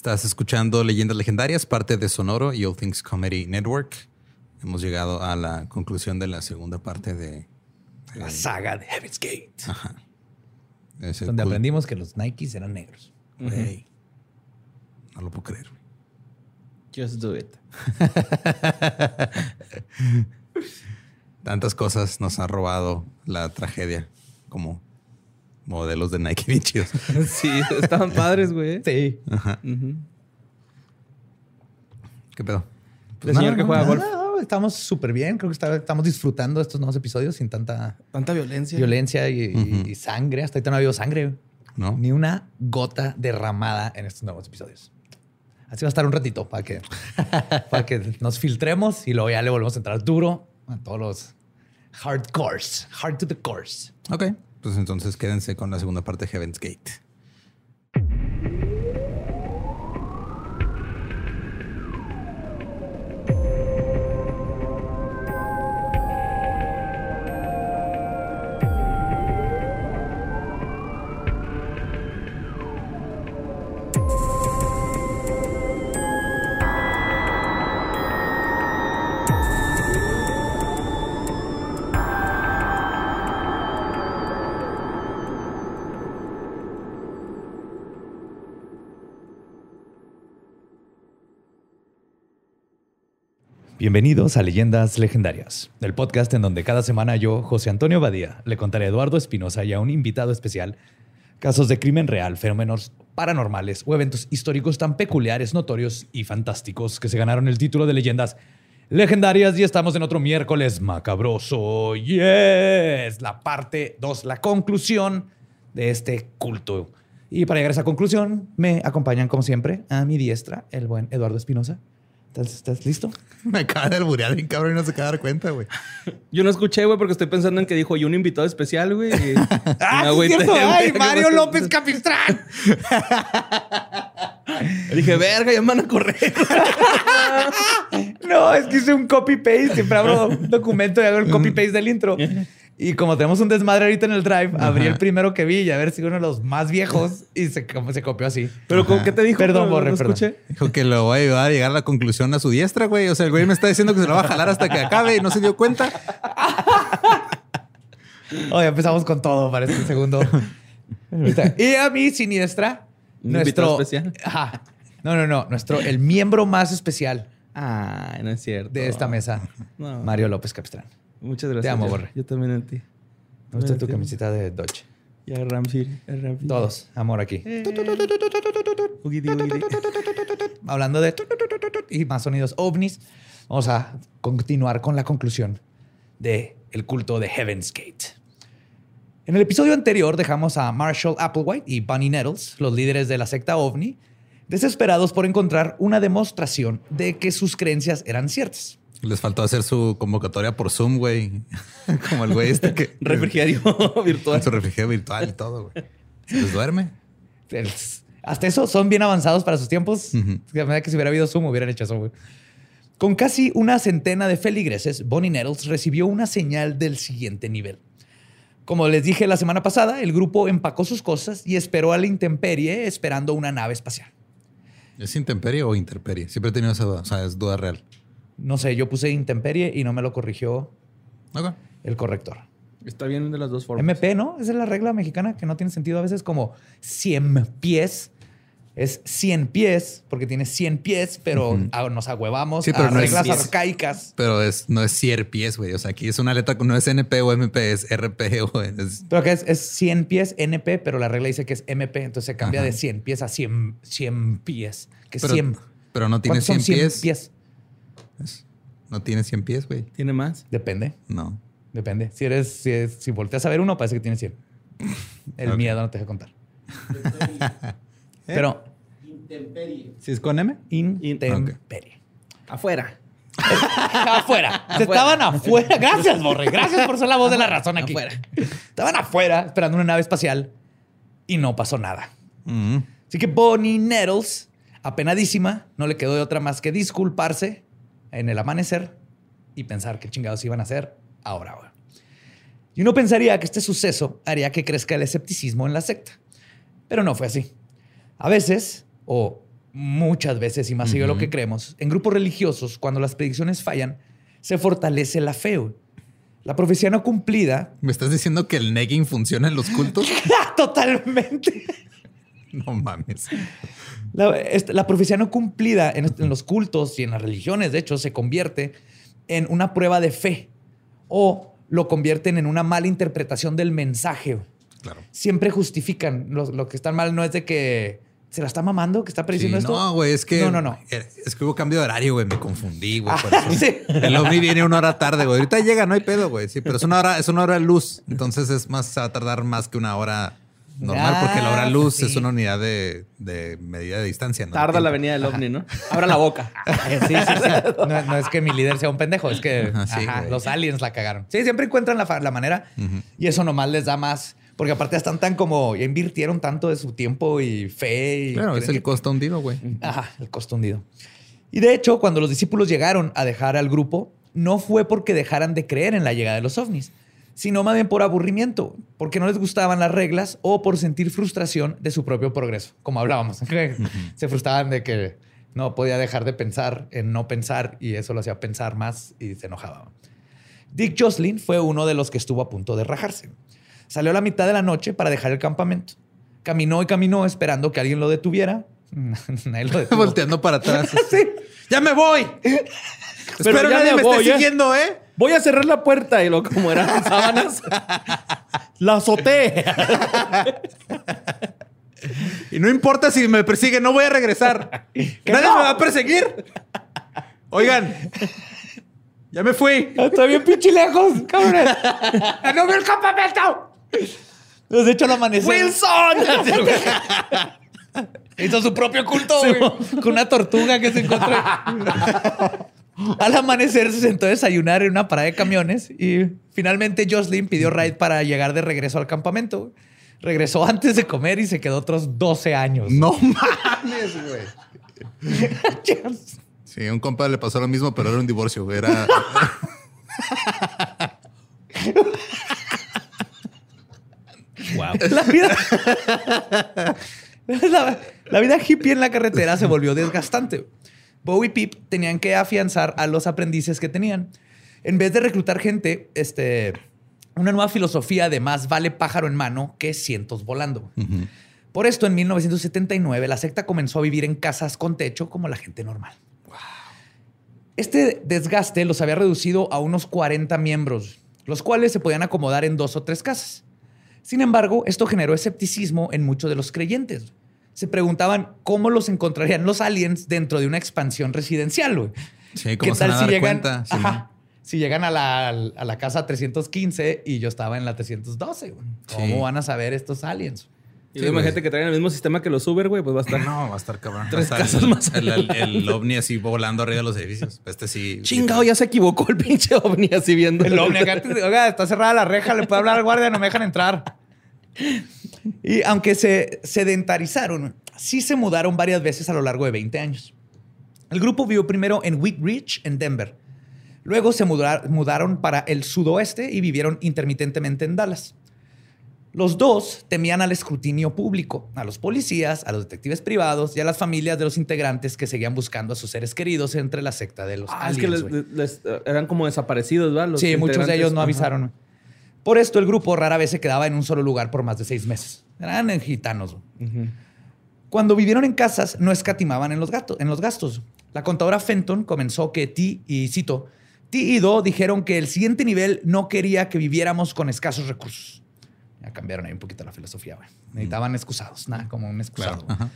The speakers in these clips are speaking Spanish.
Estás escuchando Leyendas Legendarias, parte de Sonoro y All Things Comedy Network. Hemos llegado a la conclusión de la segunda parte de La saga de Heaven's Gate. ese Donde aprendimos que los Nikes eran negros. No lo puedo creer. Just do it. Tantas cosas nos ha robado la tragedia como modelos de Nike bien chidos. Sí, estaban padres, güey. Sí. ¿Qué pedo? El señor que juega golf. Estamos súper bien. Creo que está- estamos disfrutando estos nuevos episodios sin tanta Tanta violencia. violencia y, sangre. Hasta ahorita no ha habido sangre. ¿No? Ni una gota derramada en estos nuevos episodios. Así va a estar un ratito para que, para que nos filtremos y luego ya le volvemos a entrar duro a todos los hardcores. Hard to the course. Ok, pues entonces quédense con la segunda parte de Heaven's Gate. Bienvenidos a Leyendas Legendarias, el podcast en donde cada semana yo, José Antonio Badía, le contaré a Eduardo Espinosa y a un invitado especial casos de crimen real, fenómenos paranormales o eventos históricos tan peculiares, notorios y fantásticos que se ganaron el título de Leyendas Legendarias y estamos en otro miércoles macabroso. Yes, la parte 2, la conclusión de este culto. Y para llegar a esa conclusión, me acompañan como siempre a mi diestra, el buen Eduardo Espinosa. ¿Estás, ¿Estás listo? Me acaba de alburear bien cabrón y no se acaba de dar cuenta, güey. Yo no escuché, güey, porque estoy pensando en que dijo, y un invitado especial, güey. y- ¡Ah, sí agüité, es cierto! güey. ¡Ay, Mario López Capistrán! Dije, verga, ya me van a correr. No, es que hice un copy-paste. Siempre abro un documento y hago el copy-paste del intro. Y como tenemos un desmadre ahorita en el drive, abrí el primero que vi y a ver si uno de los más viejos y se, como se copió así. Pero, ¿con qué te dijo? Perdón, No- Borre, no perdón. escuché. Dijo que lo va a ayudar a llegar a la conclusión a su diestra, güey. O sea, el güey me está diciendo que se lo va a jalar hasta que acabe y no se dio cuenta. Hoy empezamos con todo para este segundo. y a mi siniestra, ¿Un nuestro. especial? Ajá. No, no, no. Nuestro, el miembro más especial Ay, no es cierto. de esta mesa, No. Mario López Capistrán. Muchas gracias. Te amo, Borre. Yo también en ti. Me gusta tu camiseta de Dodge. Ramsey. eh, Ramsey. Todos, amor aquí. Ugidi. Hablando de y más sonidos ovnis, vamos a continuar con la conclusión de el culto de Heaven's Gate. En el episodio anterior dejamos a Marshall Applewhite y Bunny Nettles, los líderes de la secta ovni, desesperados por encontrar una demostración de que sus creencias eran ciertas. Les faltó hacer su convocatoria por Zoom, güey. Como el güey este que... Refrigerio virtual. Su refrigerio virtual y todo, güey. Se les duerme. Hasta eso son bien avanzados para sus tiempos. Ujú. De manera que si hubiera habido Zoom, hubieran hecho eso. güey. Con casi una centena de feligreses, Bonnie Nettles recibió una señal del siguiente nivel. Como les dije la semana pasada, el grupo empacó sus cosas y esperó a la intemperie esperando una nave espacial. ¿Es intemperie o interperie? Siempre he tenido esa duda. O sea, es duda real. No sé, yo puse intemperie y no me lo corrigió Ok. el corrector. Está bien de las dos formas. MP, ¿no? Esa es la regla mexicana que no tiene sentido a veces como 100 pies. Es 100 pies porque tiene 100 pies, pero a- nos agüevamos Sí, pero a no es reglas pies. arcaicas. Pero es, no es cier pies, güey. O sea, aquí es una letra, no es NP o MP, es RP o es... Pero que es, es 100 pies NP, pero la regla dice que es MP, entonces se cambia Ajá. de 100 pies a 100, 100 pies. Que es Pero, 100. pero no tiene ¿Cuántos son 100 pies. pies? No tiene 100 pies, güey. ¿Tiene más? Depende, No. depende. Si eres, si, es- si volteas a ver uno, parece que tiene 100. El miedo no te deja contar. Pero ¿Sí es con M? Intemperie. Afuera. afuera. Se estaban afuera. Gracias, Borre. Gracias por ser la voz de la razón aquí. Estaban afuera esperando una nave espacial y no pasó nada. Así que Bonnie Nettles, apenadísima, no le quedó de otra más que disculparse en el amanecer y pensar qué chingados iban a hacer ahora. güey. Y uno pensaría que este suceso haría que crezca el escepticismo en la secta. Pero no fue así. A veces, o muchas veces, y más seguido de lo que creemos, en grupos religiosos, cuando las predicciones fallan, se fortalece la fe. La profecía no cumplida. ¿Me estás diciendo que el negging funciona en los cultos? Totalmente. no mames. La, la profecía no cumplida en, en los cultos y en las religiones, de hecho, se convierte en una prueba de fe o lo convierten en una mala interpretación del mensaje. Claro. Siempre justifican. Lo, lo que está mal no es de que se la está mamando, que está prediciendo Sí, esto. no, güey, es que. No, no, no. Es que hubo cambio de horario, güey. Me confundí, güey. Ah, sí. El ovni viene una hora tarde, güey. Ahorita llega, no hay pedo, güey. Sí, pero es una hora, es una hora de luz. Entonces es más, se va a tardar más que una hora normal, porque la hora luz sí. es una unidad de, de medida de distancia. ¿no? Tarda la venida del ovni, ¿no? Abra la boca. Sí, sí, sí. No, no es que mi líder sea un pendejo, es que Ajá, sí, ajá, güey. los aliens la cagaron. Sí, siempre encuentran la, la manera y eso nomás les da más. Porque aparte están tan como, ya invirtieron tanto de su tiempo y fe. Y Claro, es el que- costo hundido, güey. Ajá, el costo hundido. Y de hecho, cuando los discípulos llegaron a dejar al grupo, no fue porque dejaran de creer en la llegada de los ovnis, sino más bien por aburrimiento, porque no les gustaban las reglas o por sentir frustración de su propio progreso, como hablábamos. Se frustraban de que no podía dejar de pensar en no pensar y eso lo hacía pensar más y se enojaba. Dick Jocelyn fue uno de los que estuvo a punto de rajarse. Salió a la mitad de la noche para dejar el campamento. Caminó y caminó esperando que alguien lo detuviera. Nadie lo detuvo. Volteando para atrás. Sí. ¡Ya me voy! Espero ya nadie me me voy, esté ¿eh? siguiendo, ¿eh? Voy a cerrar la puerta y lo como eran sábanas. la azoté. Y no importa si me persigue, no voy a regresar. Nadie me va a perseguir. Oigan, ya me fui. Está bien pinche lejos, cabrón. ¡No veo el campamento! De hecho, al amanecer... ¡Wilson! Hizo su propio culto, güey, Con una tortuga que se encontró. Al amanecer se sentó a desayunar en una parada de camiones y finalmente Jocelyn pidió ride para llegar de regreso al campamento. Regresó antes de comer y se quedó otros 12 años. No mames, güey. Sí, a un compa le pasó lo mismo, pero era un divorcio, güey. Era. La vida, la, la vida hippie en la carretera se volvió desgastante. Bowie y Pip tenían que afianzar a los aprendices que tenían. En vez de reclutar gente, este, una nueva filosofía de más vale pájaro en mano que cientos volando. Por esto, en 1979, la secta comenzó a vivir en casas con techo como la gente normal. Este desgaste los había reducido a unos 40 miembros, los cuales se podían acomodar en dos o tres casas. Sin embargo, esto generó escepticismo en muchos de los creyentes. Se preguntaban cómo los encontrarían los aliens dentro de una expansión residencial. güey. Sí, ¿cómo se van a dar cuenta? Sí, Ajá. si llegan a la, a la casa 315 y yo estaba en la 312. güey. ¿Cómo Sí. van a saber estos aliens? Y Sí, imagínate güey. que traen el mismo sistema que los Uber, güey, pues va a estar. No, va a estar cabrón. Tres casas más El, el- el ovni así volando arriba de los edificios. Este sí. Chingado, ya se equivocó el pinche ovni así viendo. El ovni acá, oiga, está cerrada la reja, le puede hablar al guardia, no me dejan entrar. Y aunque se sedentarizaron, sí se mudaron varias veces a lo largo de 20 años. El grupo vivió primero en Wheat Ridge, en Denver. Luego se mudar- mudaron para el sudoeste y vivieron intermitentemente en Dallas. Los dos temían al escrutinio público, a los policías, a los detectives privados y a las familias de los integrantes que seguían buscando a sus seres queridos entre la secta de los Ah, es que les- eh, eran como desaparecidos, ¿verdad? Los Sí, muchos de ellos no Ajá. Por esto, el grupo rara vez se quedaba en un solo lugar por más de seis meses. Eran gitanos. Cuando vivieron en casas, no escatimaban en los, gatos, en los gastos. La contadora Fenton comenzó que Ti y cito, Ti y Do dijeron que el siguiente nivel no quería que viviéramos con escasos recursos. Ya cambiaron ahí un poquito la filosofía. güey. Necesitaban excusados, nada como un excusado. Claro.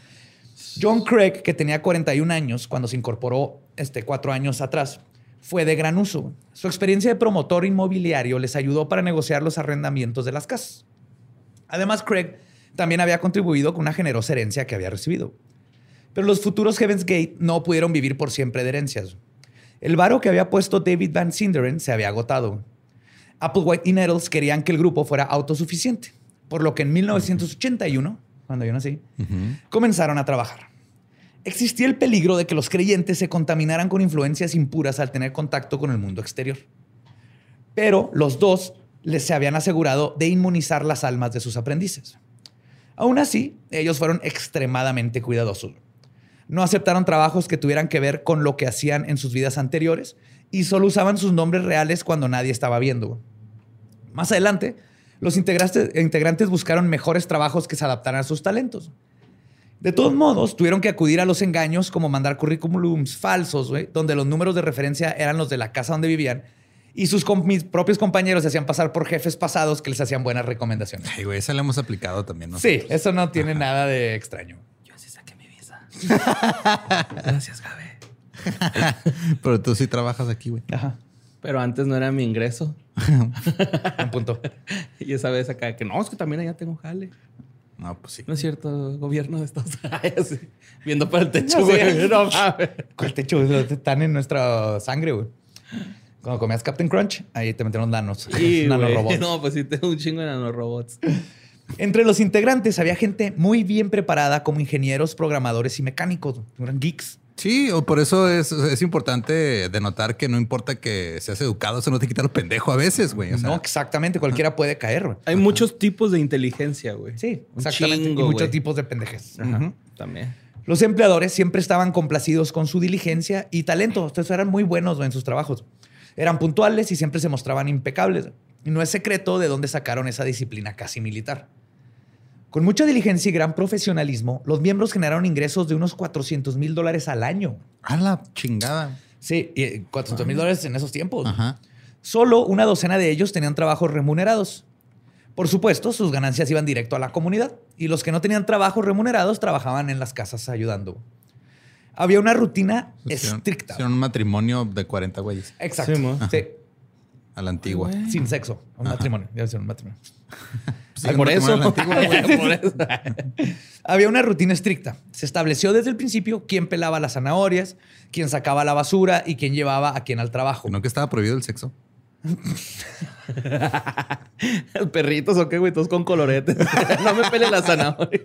John Craig, que tenía 41 años cuando se incorporó este, cuatro años atrás, fue de gran uso. Su experiencia de promotor inmobiliario les ayudó para negociar los arrendamientos de las casas. Además, Craig también había contribuido con una generosa herencia que había recibido. Pero los futuros Heaven's Gate no pudieron vivir por siempre de herencias. El varo que había puesto David Van Sinderen se había agotado. Applewhite y Nettles querían que el grupo fuera autosuficiente, por lo que en 1981, cuando yo nací, comenzaron a trabajar. Existía el peligro de que los creyentes se contaminaran con influencias impuras al tener contacto con el mundo exterior. Pero los dos les se habían asegurado de inmunizar las almas de sus aprendices. Aún así, ellos fueron extremadamente cuidadosos. No aceptaron trabajos que tuvieran que ver con lo que hacían en sus vidas anteriores y solo usaban sus nombres reales cuando nadie estaba viendo. Más adelante, los integrantes, integrantes buscaron mejores trabajos que se adaptaran a sus talentos. De todos modos, tuvieron que acudir a los engaños como mandar currículums falsos, güey, donde los números de referencia eran los de la casa donde vivían y sus com- mis propios compañeros se hacían pasar por jefes pasados que les hacían buenas recomendaciones. Ay, güey, esa la hemos aplicado también, ¿no? Sí, eso no tiene nada de extraño. Yo sí saqué mi visa. Gracias, Gabe. Pero tú sí trabajas aquí, güey. Ajá. Pero antes no era mi ingreso. Un punto. Y esa vez acá que no, es que también allá tengo jale. No, pues sí. No es cierto, gobierno de Estados Unidos. Sí. Viendo para el techo, No, sí. güey. No el techo están en nuestra sangre, güey. Cuando comías Captain Crunch, ahí te metieron nanos. Y, nanorobots. No, pues sí, tengo un chingo de nanorobots. Entre los integrantes había gente muy bien preparada como ingenieros, programadores y mecánicos. Eran geeks. Sí, o por eso es, es importante denotar que no importa que seas educado, eso no te quita lo pendejo a veces, güey. O sea, no, exactamente. Cualquiera puede caer, güey. Hay muchos tipos de inteligencia, güey. Sí, exactamente. chingo, y muchos güey. tipos de pendejes. Ajá, También. Los empleadores siempre estaban complacidos con su diligencia y talento. Entonces eran muy buenos en sus trabajos. Eran puntuales y siempre se mostraban impecables. Y no es secreto de dónde sacaron esa disciplina casi militar. Con mucha diligencia y gran profesionalismo, los miembros generaron ingresos de unos 400 mil dólares al año. a la chingada. Sí, y 400 mil dólares en esos tiempos. Ajá. Solo una docena de ellos tenían trabajos remunerados. Por supuesto, sus ganancias iban directo a la comunidad y los que no tenían trabajos remunerados trabajaban en las casas ayudando. Había una rutina estricta. hicieron un matrimonio de 40 güeyes Exacto. Sí, a la antigua. sin sexo. Un matrimonio. Ya hicieron un matrimonio. Ay, un por matrimonio eso. a antigua. Por eso. Había una rutina estricta. Se estableció desde el principio quién pelaba las zanahorias, quién sacaba la basura y quién llevaba a quién al trabajo. ¿No que estaba prohibido el sexo? Perritos o qué, güey, todos con coloretes. no me pele la zanahoria.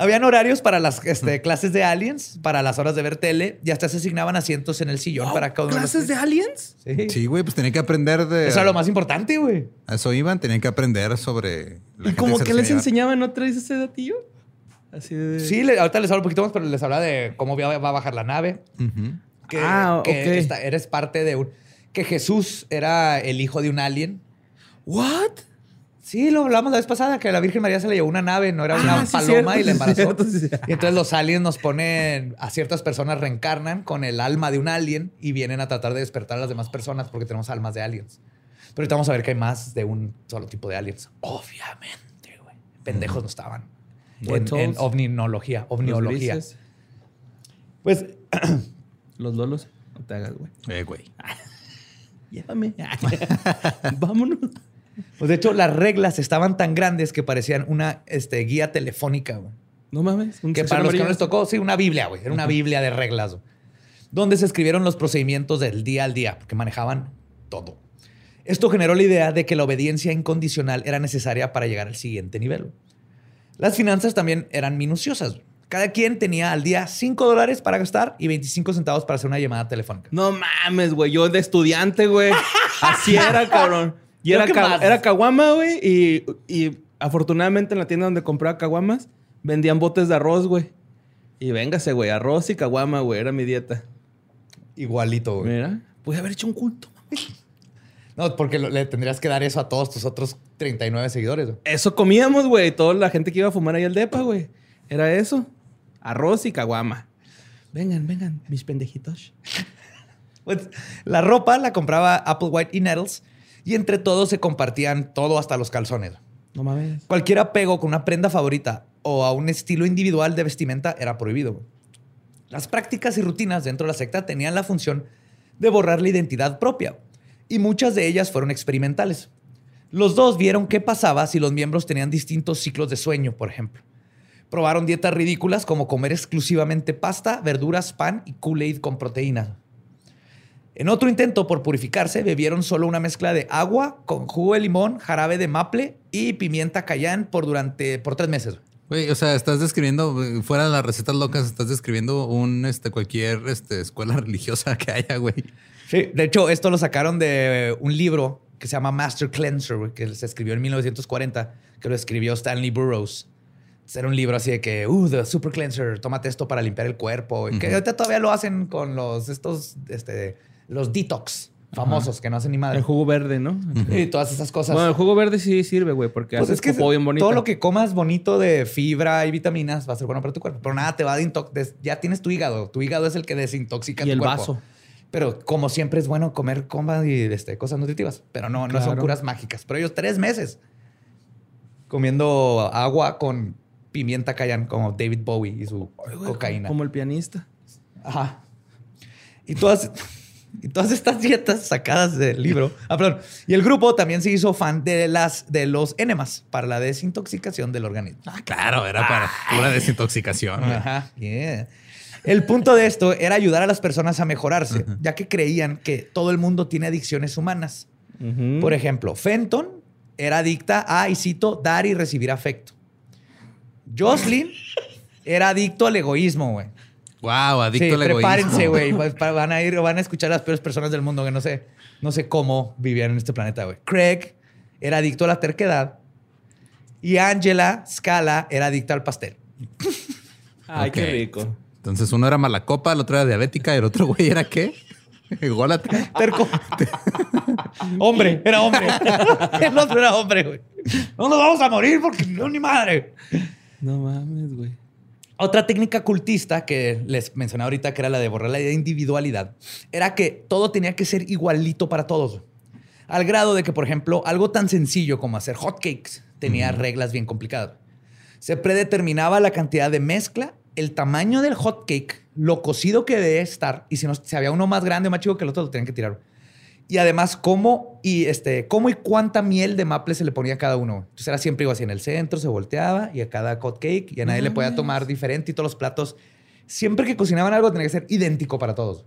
Habían horarios para las este, clases de aliens, para las horas de ver tele y hasta se asignaban asientos en el sillón para cada uno de los- ¿Clases de aliens? Sí. Sí, güey, pues tenía que aprender de. Eso era lo más importante, güey. A eso iban, tenían que aprender sobre. la ¿Y se que les enseñaban? ¿No traes ese datillo? Así de... Sí, le- ahorita les hablo un poquito más, pero les habla de cómo va va a bajar la nave. Que, Ah, que ok. esta- eres parte de un... Que Jesús era el hijo de un alien. ¿What? Sí, lo hablamos la vez pasada, que a la Virgen María se le llevó una nave, no era una Ah, sí, paloma cierto, y la sí, embarazó. cierto, sí, cierto. Y entonces los aliens nos ponen, a ciertas personas reencarnan con el alma de un alien y vienen a tratar de despertar a las demás personas porque tenemos almas de aliens. Pero ahorita vamos a ver que hay más de un solo tipo de aliens. Obviamente, güey. Pendejos no estaban. En, en ovniología, Los ovniología. Pues Los lolos. No te hagas, güey. Eh, güey. Llévame. Vámonos. Pues de hecho, las reglas estaban tan grandes que parecían una este, guía telefónica, güey. No mames. un Que para los que no les tocó, sí, una Biblia, güey. Era una Biblia de reglas, güey, donde se escribieron los procedimientos del día al día, porque manejaban todo. Esto generó la idea de que la obediencia incondicional era necesaria para llegar al siguiente nivel. güey. Las finanzas también eran minuciosas. güey. Cada quien tenía al día 5 dólares para gastar y 25 centavos para hacer una llamada telefónica. No mames, güey. Yo de estudiante, güey. Así era, cabrón. Y era, que ca- más. era caguama, güey. Y, y afortunadamente en la tienda donde compraba caguamas vendían botes de arroz, güey. Y véngase, güey. Arroz y caguama, güey. Era mi dieta. Igualito, güey. Mira. Pude haber hecho un culto. No, porque le tendrías que dar eso a todos tus otros 39 seguidores. güey. Eso comíamos, güey. Toda la gente que iba a fumar ahí al depa, güey. Era eso. Arroz y caguama. Vengan, vengan, mis pendejitos. Pues la ropa la compraba Applewhite y Nettles y entre todos se compartían todo hasta los calzones. No mames. Cualquier apego con una prenda favorita o a un estilo individual de vestimenta era prohibido. Las prácticas y rutinas dentro de la secta tenían la función de borrar la identidad propia y muchas de ellas fueron experimentales. Los dos vieron qué pasaba si los miembros tenían distintos ciclos de sueño, por ejemplo. Probaron dietas ridículas como comer exclusivamente pasta, verduras, pan y Kool-Aid con proteínas. En otro intento por purificarse, bebieron solo una mezcla de agua con jugo de limón, jarabe de maple y pimienta cayán por durante por tres meses. Güey, o sea, estás describiendo, eh, fuera de las recetas locas, estás describiendo un, este, cualquier este, escuela religiosa que haya, güey. Sí, de hecho, esto lo sacaron de un libro que se llama Master Cleanser, güey, que se escribió en 1940, que lo escribió Stanley Burroughs. Era un libro así de que, uh, the super cleanser, tómate esto para limpiar el cuerpo. Que ahorita todavía lo hacen con los, estos, este, los detox famosos que no hacen ni madre. El jugo verde, ¿no? Y todas esas cosas. Bueno, el jugo verde sí sirve, güey, porque Pues hace es que popó bien bonito. todo lo que comas bonito de fibra y vitaminas va a ser bueno para tu cuerpo. Pero nada, te va a desintoxicar. Ya tienes tu hígado. Tu hígado es el que desintoxica Y tu el cuerpo. vaso. Pero como siempre es bueno comer coma y este, cosas nutritivas. Pero no, no son curas mágicas. Pero ellos tres meses comiendo agua con pimienta cayán como David Bowie y su cocaína. Como el pianista. Ajá. Y todas, y todas estas dietas sacadas del libro. Ah, perdón. Y el grupo también se hizo fan de, las, de los enemas para la desintoxicación del organismo. Ah, claro, era para pura desintoxicación. Ajá. yeah. El punto de esto era ayudar a las personas a mejorarse, ya que creían que todo el mundo tiene adicciones humanas. Por ejemplo, Fenton era adicta a, y cito, dar y recibir afecto. Jocelyn era adicto al egoísmo, güey. Wow, adicto Sí, al egoísmo. prepárense, güey. Pa- Van a ir, van a escuchar a las peores personas del mundo que no sé, no sé cómo vivían en este planeta, güey. Craig era adicto a la terquedad y Angela Scala era adicta al pastel. Ay, qué Ok. rico. Entonces uno era mala copa, el otro era diabética y el otro güey era qué? Ególatra. Terco. hombre, era hombre. El otro era hombre, güey. No nos vamos a morir porque no, ni madre. No mames, güey. Otra técnica cultista que les mencioné ahorita, que era la de borrar la individualidad, era que todo tenía que ser igualito para todos. Al grado de que, por ejemplo, algo tan sencillo como hacer hotcakes tenía reglas bien complicadas. Se predeterminaba la cantidad de mezcla, el tamaño del hotcake, lo cocido que debe estar, y si, no, si había uno más grande o más chico que el otro, lo tenían que tirar. Y además, cómo y, este, cómo y cuánta miel de maple se le ponía a cada uno. Entonces era siempre igual así en el centro, se volteaba y a cada hotcake y a nadie le podía tomar diferente y todos los platos. Siempre que cocinaban algo tenía que ser idéntico para todos.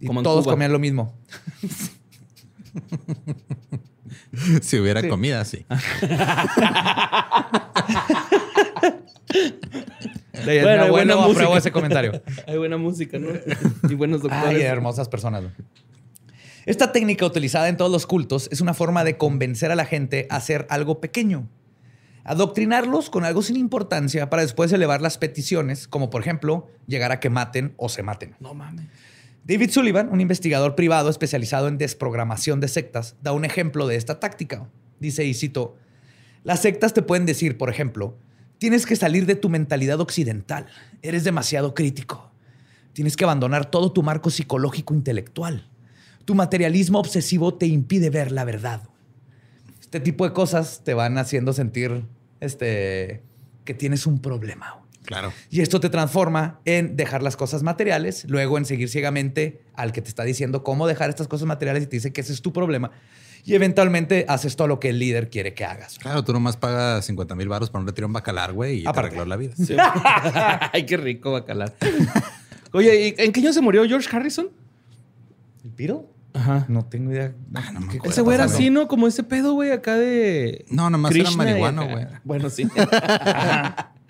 Y Como todos comían lo mismo. Si hubiera Sí. comida, sí. Bueno, hay buena bueno, apruebo música. ese comentario. Hay buena música, ¿no? y buenos Ay, doctores. hermosas personas. güey. Esta técnica utilizada en todos los cultos es una forma de convencer a la gente a hacer algo pequeño. Adoctrinarlos con algo sin importancia para después elevar las peticiones, como por ejemplo llegar a que maten o se maten. no mames. David Sullivan, un investigador privado especializado en desprogramación de sectas, da un ejemplo de esta táctica. Dice, y cito, las sectas te pueden decir, por ejemplo, tienes que salir de tu mentalidad occidental, eres demasiado crítico, tienes que abandonar todo tu marco psicológico intelectual, tu materialismo obsesivo te impide ver la verdad. Este tipo de cosas te van haciendo sentir este, que tienes un problema. Claro. Y esto te transforma en dejar las cosas materiales, luego en seguir ciegamente al que te está diciendo cómo dejar estas cosas materiales y te dice que ese es tu problema. Y eventualmente haces todo lo que el líder quiere que hagas. Claro, tú nomás pagas 50 mil baros para un retiro en bacalar, güey, y te Aparte. arregló la vida. Sí. Ay, qué rico bacalar. Oye, ¿y ¿en qué año se murió George Harrison? ¿El Beatle? Ajá. No tengo idea. Ah, no me ¿Qué acuerdo. Ese güey era así, ¿no? Como ese pedo, güey, acá de. No, nomás era Krishna y marihuano, güey. Bueno, sí.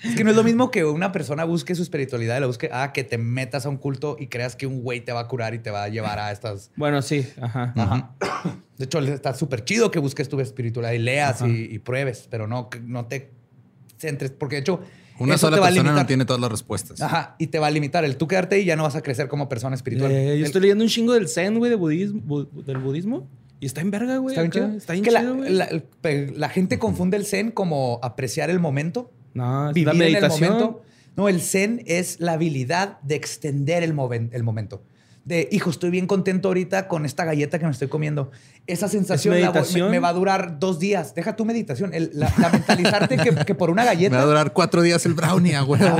Es que no es lo mismo que una persona busque su espiritualidad y la busque, ah, que te metas a un culto y creas que un güey te va a curar y te va a llevar a estas. bueno, sí. Ajá. Ajá. De hecho, está súper chido que busques tu espiritualidad y leas y, y pruebes, pero no, que no te centres, porque de hecho, Una eso sola persona no tiene todas las respuestas. Ajá, y te va a limitar. El tú quedarte ahí ya no vas a crecer como persona espiritual. Eh, yo El- estoy leyendo un chingo del Zen, güey, de budismo, bu- del budismo. Y está en verga, güey. Está bien chido. Está bien que chido, güey. la, la gente confunde el zen como apreciar el momento, No, es vivir la en el meditación. momento. No, el zen es la habilidad de extender el, moven- el momento. De, hijo, estoy bien contento ahorita con esta galleta que me estoy comiendo. Esa sensación la voy- meditación? me, me va a durar dos días. Deja tu meditación. El- la, la mentalizarte que, que por una Me va a galleta. durar cuatro días el brownie, a huevo.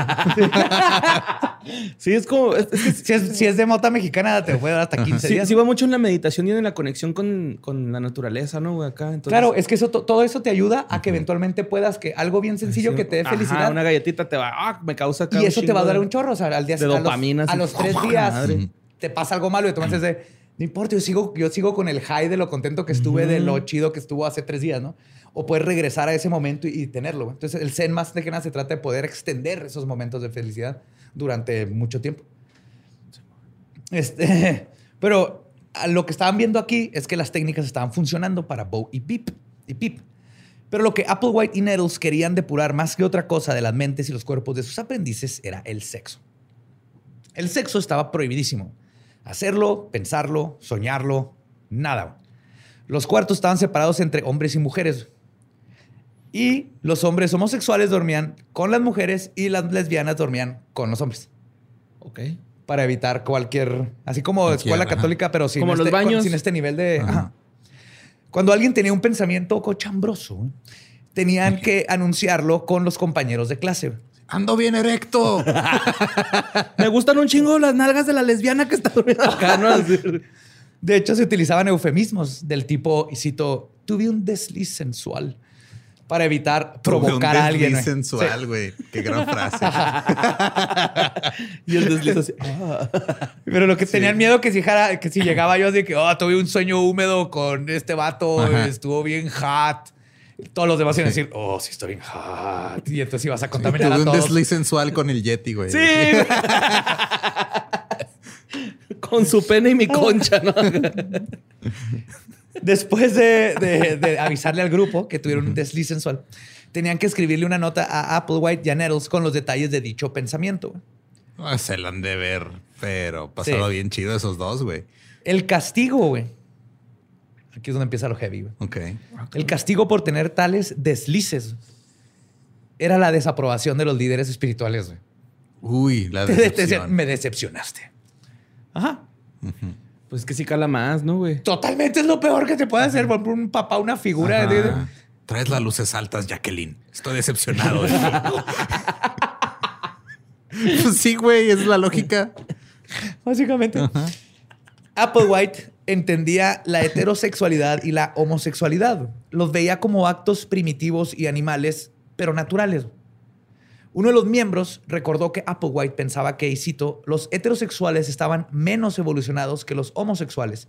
Sí, es como. es- es Si es, si es de mota mexicana, te puede dar hasta 15 Sí, días. sí va mucho en la meditación y en la conexión con, con la naturaleza, ¿no? güey? Acá. Entonces, Claro, es que eso, to- todo eso te ayuda a que eventualmente puedas que algo bien sencillo sí, que te dé ajá, felicidad. una galletita te va. Ah, me causa y eso te va a dar un chorro. O sea, al día de a los- A los, tres ¡oh, días madre! Te pasa algo malo y tomas de. No importa, yo sigo, yo sigo con el high de lo contento que estuve, de lo chido que estuvo hace tres días, ¿no? O puedes regresar a ese momento y, y tenerlo. güey. Entonces, el Zen más de que nada se trata de poder extender esos momentos de felicidad durante mucho tiempo. Este, pero lo que estaban viendo aquí es que las técnicas estaban funcionando para Bo y Pip. Y Pip. Pero lo que Applewhite y Nettles querían depurar más que otra cosa de las mentes y los cuerpos de sus aprendices era el sexo. El sexo estaba prohibidísimo. Hacerlo, pensarlo, soñarlo, nada. Los cuartos estaban separados entre hombres y mujeres. Y los hombres homosexuales dormían con las mujeres y las lesbianas dormían con los hombres Ok. para evitar cualquier, así como Cualquier, escuela ajá. católica, pero sin, Como los este, con- sin este nivel de... Ajá. ajá. Cuando alguien tenía un pensamiento cochambroso, tenían que anunciarlo con los compañeros de clase. Ando bien erecto. Me gustan un chingo las nalgas de la lesbiana que está durmiendo acá, ¿no? Así. De hecho, se utilizaban eufemismos del tipo, y cito, tuve un desliz sensual para evitar provocar a alguien. güey. sensual, güey. Qué gran frase. Y el desliz así. ah. Pero lo que tenían miedo que si, jara- que si llegaba yo de que oh, tuve un sueño húmedo con este vato, Ajá. estuvo bien hot. Todos los demás iban a decir, oh, sí, estoy bien hot. Y entonces ibas a contaminar Tuve a un todos. desliz sensual con el Yeti, güey. Sí. Con su pene y mi concha, ¿no? Después de, de- de avisarle al grupo que tuvieron un desliz sensual, tenían que escribirle una nota a Applewhite y a Nettles con los detalles de dicho pensamiento. güey. Ah, se la han de ver, pero pasado Sí. bien chido esos dos, güey. El castigo, güey. Aquí es donde empieza lo heavy, güey. Ok. El castigo por tener tales deslices era la desaprobación de los líderes espirituales. güey. Uy, la decepción. me decepcionaste. Ajá. Pues es que sí cala más, ¿no, güey? Totalmente es lo peor que te puede hacer por un papá, una figura. Ajá. de- Traes las luces altas, Jacqueline. Estoy decepcionado. pues sí, güey, es la lógica. básicamente. Applewhite entendía la heterosexualidad y la homosexualidad. Los veía como actos primitivos y animales, pero naturales. Uno de los miembros recordó que Applewhite pensaba que, y cito, los heterosexuales estaban menos evolucionados que los homosexuales,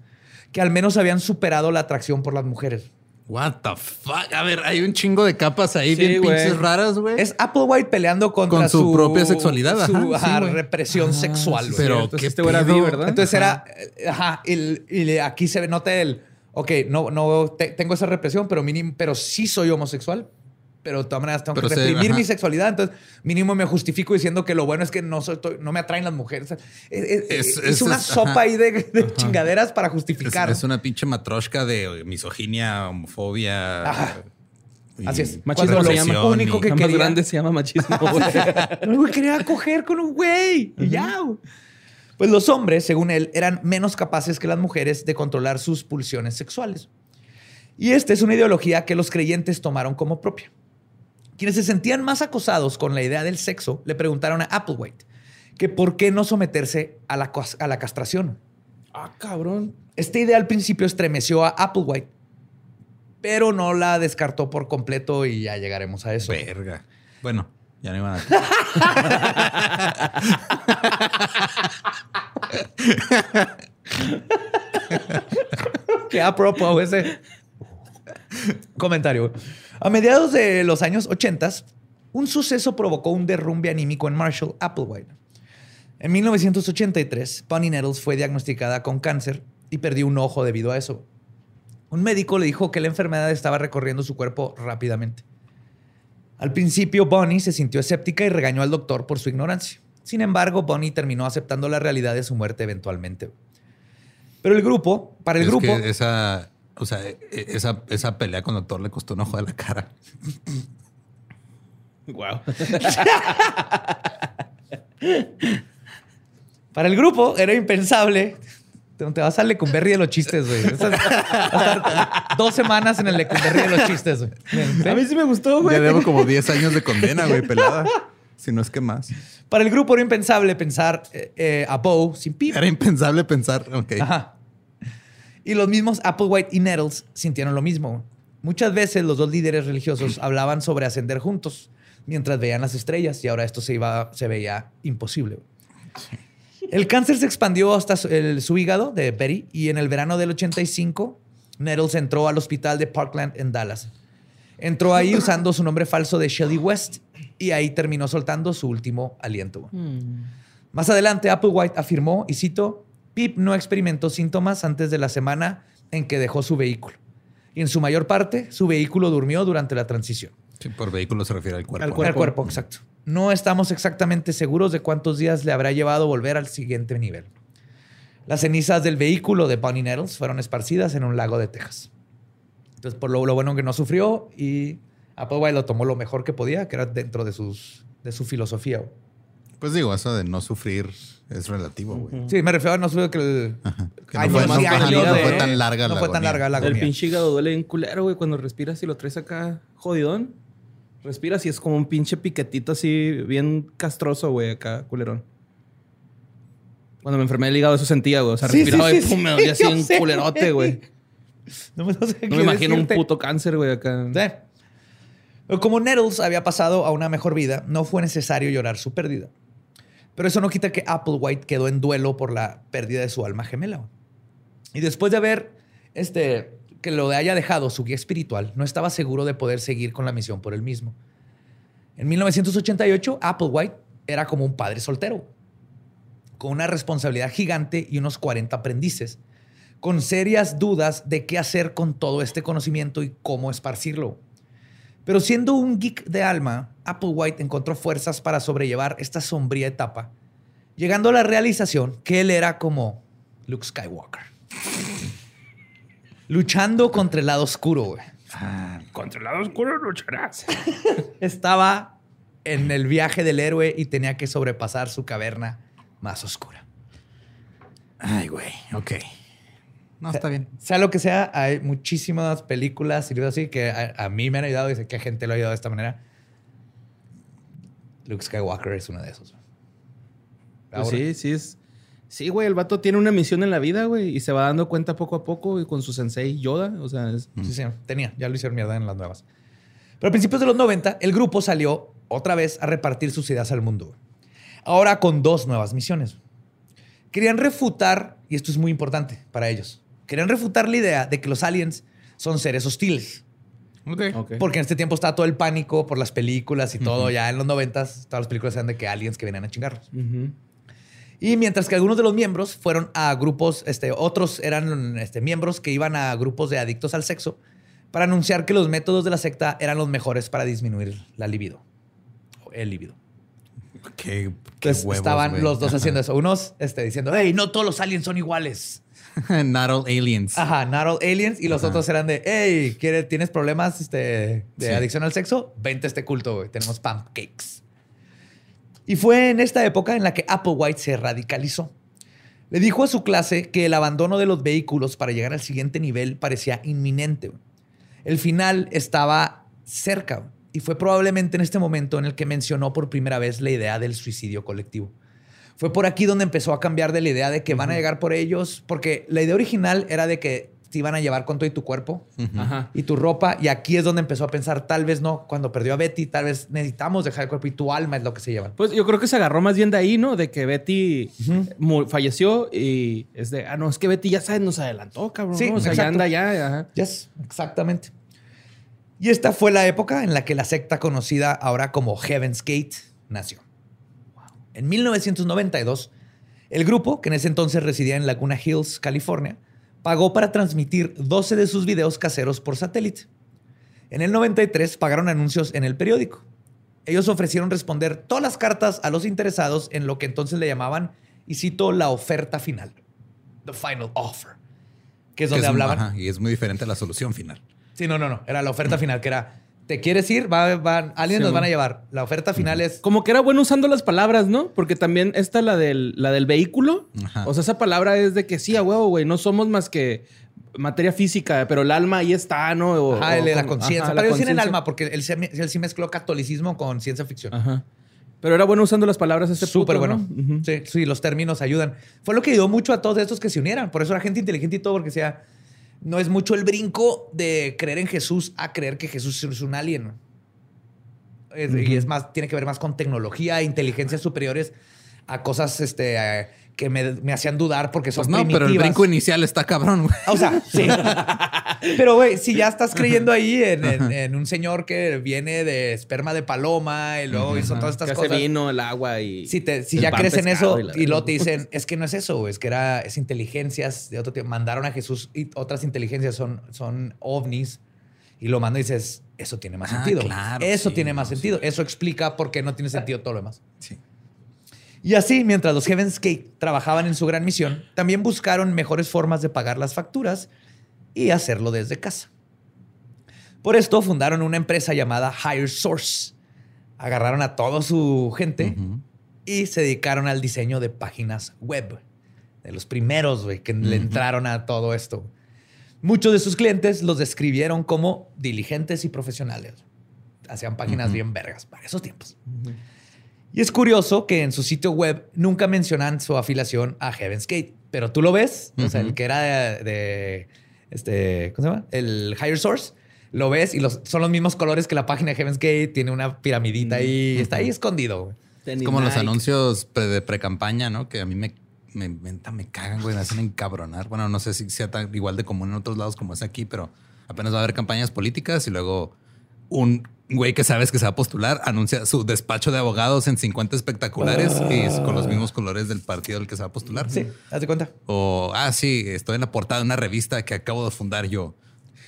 que al menos habían superado la atracción por las mujeres. What the fuck? A ver, hay un chingo de capas ahí Sí, bien pinches raras, güey. Es Applewhite peleando contra Con su propia sexualidad, ajá, su ajá, güey. represión sexual. güey. Pero Entonces este era ¿verdad? Entonces era, eh, ajá, el- y aquí se nota el, ok, no, no te- tengo esa represión, pero mínimo, pero sí soy homosexual. Pero de todas maneras tengo Pero que reprimir mi sexualidad. Entonces, mínimo me justifico diciendo que lo bueno es que no, soy, no me atraen las mujeres. Es, es- Es- es una es- sopa ajá. ahí de, de chingaderas para justificar. es una pinche matroshka de misoginia, homofobia. Ajá. Así es. Machismo lo llama. único que quería- grande se llama machismo, güey quería coger con un güey. Y ya. Pues los hombres, según él, eran menos capaces que las mujeres de controlar sus pulsiones sexuales. Y esta es una ideología que los creyentes tomaron como propia. Quienes se sentían más acosados con la idea del sexo le preguntaron a Applewhite que por qué no someterse a la, a la castración. ah, cabrón. Esta idea al principio estremeció a Applewhite, pero no la descartó por completo y ya llegaremos a eso. Verga. Bueno, ya no iban a. Qué apropo ese comentario. A mediados de los años 80, un suceso provocó un derrumbe anímico en Marshall Applewhite. En 1983, Bonnie Nettles fue diagnosticada con cáncer y perdió un ojo debido a eso. Un médico le dijo que la enfermedad estaba recorriendo su cuerpo rápidamente. Al principio, Bonnie se sintió escéptica y regañó al doctor por su ignorancia. Sin embargo, Bonnie terminó aceptando la realidad de su muerte eventualmente. Pero el grupo, para el Es grupo, que esa, o sea, e- e- esa, esa pelea con el doctor le costó un ojo de la cara. Wow. Para el grupo era impensable. Te te vas al Lecumberri de los chistes, güey. Dos semanas en el Lecumberri de los chistes, güey. A mí sí me gustó, güey. Ya debo como 10 años de condena, güey, pelada. Si no es que más. Para el grupo era impensable pensar eh, eh, a Bo sin Pip. Era impensable pensar, ok. Ajá. Y los mismos Applewhite y Nettles sintieron lo mismo. Muchas veces los dos líderes religiosos hablaban sobre ascender juntos mientras veían las estrellas y ahora esto se, iba, se veía imposible. El cáncer se expandió hasta su, el- su hígado de Betty y en el verano del 85 Nettles entró al hospital de Parkland en Dallas. Entró ahí usando su nombre falso de Shelly West y ahí terminó soltando su último aliento. Más adelante, Applewhite afirmó, y cito, Pip no experimentó síntomas antes de la semana en que dejó su vehículo. Y en su mayor parte, su vehículo durmió durante la transición. Sí, por vehículo se refiere al cuerpo. Al ¿no? cuerpo. Al cuerpo, exacto. No estamos exactamente seguros de cuántos días le habrá llevado volver al siguiente nivel. Las cenizas del vehículo de Bonnie Nettles fueron esparcidas en un lago de Texas. Entonces, por lo, lo bueno que no sufrió y Applewhite lo tomó lo mejor que podía, que era dentro de, sus, de su filosofía. Pues digo, eso de no sufrir es relativo, güey. Sí, me refiero a no sufrir que el... Que no años fue, no, no fue tan larga no la fue tan larga la El agonía. pinche hígado duele bien culero, güey. Cuando respiras y lo traes acá jodidón. Respiras y es como un pinche piquetito así, bien castroso, güey, acá, culerón. Cuando me enfermé del hígado, eso sentía, güey. O sea, Sí, respiraba sí, y pum, sí, me dolía así un sé, culerote, güey. No me, no sé No qué me imagino un puto cáncer, güey, acá. Como Nettles había pasado a una mejor vida, no fue necesario llorar su pérdida. Pero eso no quita que Applewhite quedó en duelo por la pérdida de su alma gemela. Y después de haber este, que lo haya dejado su guía espiritual, no estaba seguro de poder seguir con la misión por él mismo. En 1988, Applewhite era como un padre soltero, con una responsabilidad gigante y unos 40 aprendices, con serias dudas de qué hacer con todo este conocimiento y cómo esparcirlo. Pero siendo un geek de alma, Applewhite encontró fuerzas para sobrellevar esta sombría etapa, llegando a la realización que él era como Luke Skywalker. Luchando contra el lado oscuro, güey. Contra el lado oscuro lucharás. Estaba en el viaje del héroe y tenía que sobrepasar su caverna más oscura. Ay, güey. Ok. No, está bien. Sea lo que sea, hay muchísimas películas y libros así que a, a mí me han ayudado y sé que a gente lo ha ayudado de esta manera. Luke Skywalker es uno de esos. Pues sí, sí es. Sí, güey, el vato tiene una misión en la vida, güey, y se va dando cuenta poco a poco y con su sensei Yoda. O sea, es- Sí, sí, tenía. Ya lo hicieron mierda en las nuevas. Pero a principios de los 90, el grupo salió otra vez a repartir sus ideas al mundo. Ahora con dos nuevas misiones. Querían refutar, y esto es muy importante para ellos, querían refutar la idea de que los aliens son seres hostiles. Ok. Ok. Porque en este tiempo estaba todo el pánico por las películas y todo. Ya en los 90, todas las películas eran de que aliens que venían a chingarlos. Ujú. Y mientras que algunos de los miembros fueron a grupos, este, otros eran este, miembros que iban a grupos de adictos al sexo para anunciar que los métodos de la secta eran los mejores para disminuir la libido. El libido. Qué, qué Entonces huevos, estaban los dos haciendo eso. Unos este, diciendo, hey, no todos los aliens son iguales. Not all aliens. Ajá, not all aliens. Y los Ajá. otros eran de, hey, ¿quieres- ¿tienes problemas este, de Sí. adicción al sexo? Vente a este culto, güey. Tenemos pancakes. Y fue en esta época en la que Applewhite se radicalizó. Le dijo a su clase que el abandono de los vehículos para llegar al siguiente nivel parecía inminente. El final estaba cerca y fue probablemente en este momento en el que mencionó por primera vez la idea del suicidio colectivo. Fue por aquí donde empezó a cambiar de la idea de que van a llegar por ellos, porque la idea original era de que te iban a llevar con todo y tu cuerpo y tu ropa, y aquí es donde empezó a pensar, tal vez no, cuando perdió a Betty, tal vez necesitamos dejar el cuerpo y tu alma es lo que se llevan. Pues yo creo que se agarró más bien de ahí, ¿no? De que Betty falleció y es de, ah, no, es que Betty ya sabes, nos adelantó, cabrón. Sí, ¿no? O sea, ya exacto. anda ya. Ajá. Yes, exactamente. Y esta fue la época en la que la secta conocida ahora como Heaven's Gate nació. En 1992, el grupo, que en ese entonces residía en Laguna Hills, California, pagó para transmitir 12 de sus videos caseros por satélite. En el 93 pagaron anuncios en el periódico. Ellos ofrecieron responder todas las cartas a los interesados en lo que entonces le llamaban, y cito, la oferta final. The final offer. Que es Que donde es- hablaban. ajá, y es muy diferente a la solución final. Sí, no, no, no. Era la oferta final, que era, ¿te quieres ir? Va, van, alguien Sí, nos van a llevar. La oferta final es... Como que era bueno usando las palabras, ¿no? Porque también esta, la del, la del vehículo. Ajá. O sea, esa palabra es de que sí, a huevo, güey. No somos más que materia física, pero el alma ahí está, ¿no? O- Ajá, el de o la con- conciencia. Pero él sí en el alma, porque él, sí mezcló catolicismo con ciencia ficción. Ajá. Pero era bueno usando las palabras este Súper puto, bueno. sí, sí, los términos ayudan. Fue lo que ayudó mucho a todos estos que se unieran. Por eso era gente inteligente y todo, porque sea, no es mucho el brinco de creer en Jesús a creer que Jesús es un alien. Es- Y es más, tiene que ver más con tecnología, inteligencias superiores a cosas este, eh, que me, me hacían dudar porque son Pues no, pero el brinco inicial está cabrón, güey. O sea, sí. Pero, güey, si ya estás creyendo ahí en, en- en un señor que viene de esperma de paloma y luego hizo todas estas Que cosas. hace vino, el agua y. Si, te- si ya crees en eso la- y luego te dicen, es que no es eso, güey, es que era es inteligencias de otro tipo. Mandaron a Jesús y otras inteligencias son, son ovnis y lo mandan y dices, eso tiene más Ah, sentido. claro, eso sí, tiene más sentido. Eso explica por qué no tiene sentido todo lo demás. Sí. Y así, mientras los Heaven's Gate trabajaban en su gran misión, también buscaron mejores formas de pagar las facturas y hacerlo desde casa. Por esto fundaron una empresa llamada Higher Source. Agarraron a toda su gente y se dedicaron al diseño de páginas web. De los primeros, güey, que le entraron a todo esto. Muchos de sus clientes los describieron como diligentes y profesionales. Hacían páginas bien vergas para esos tiempos. Y es curioso que en su sitio web nunca mencionan su afiliación a Heaven's Gate, pero tú lo ves, o sea, el que era de, de, este, ¿cómo se llama? El Higher Source, lo ves y los, son los mismos colores que la página de Heaven's Gate, tiene una piramidita ahí, está ahí escondido. güey. Es como los anuncios pre- de pre-campaña, ¿no? Que a mí me, me, me, me cagan, güey, me hacen encabronar. Bueno, no sé si sea tan igual de común en otros lados como es aquí, pero apenas va a haber campañas políticas y luego un güey que sabes que se va a postular anuncia su despacho de abogados en 50 espectaculares y con los mismos colores del partido al que se va a postular. Sí, haz de cuenta. O, ah, sí, estoy en la portada de una revista que acabo de fundar yo.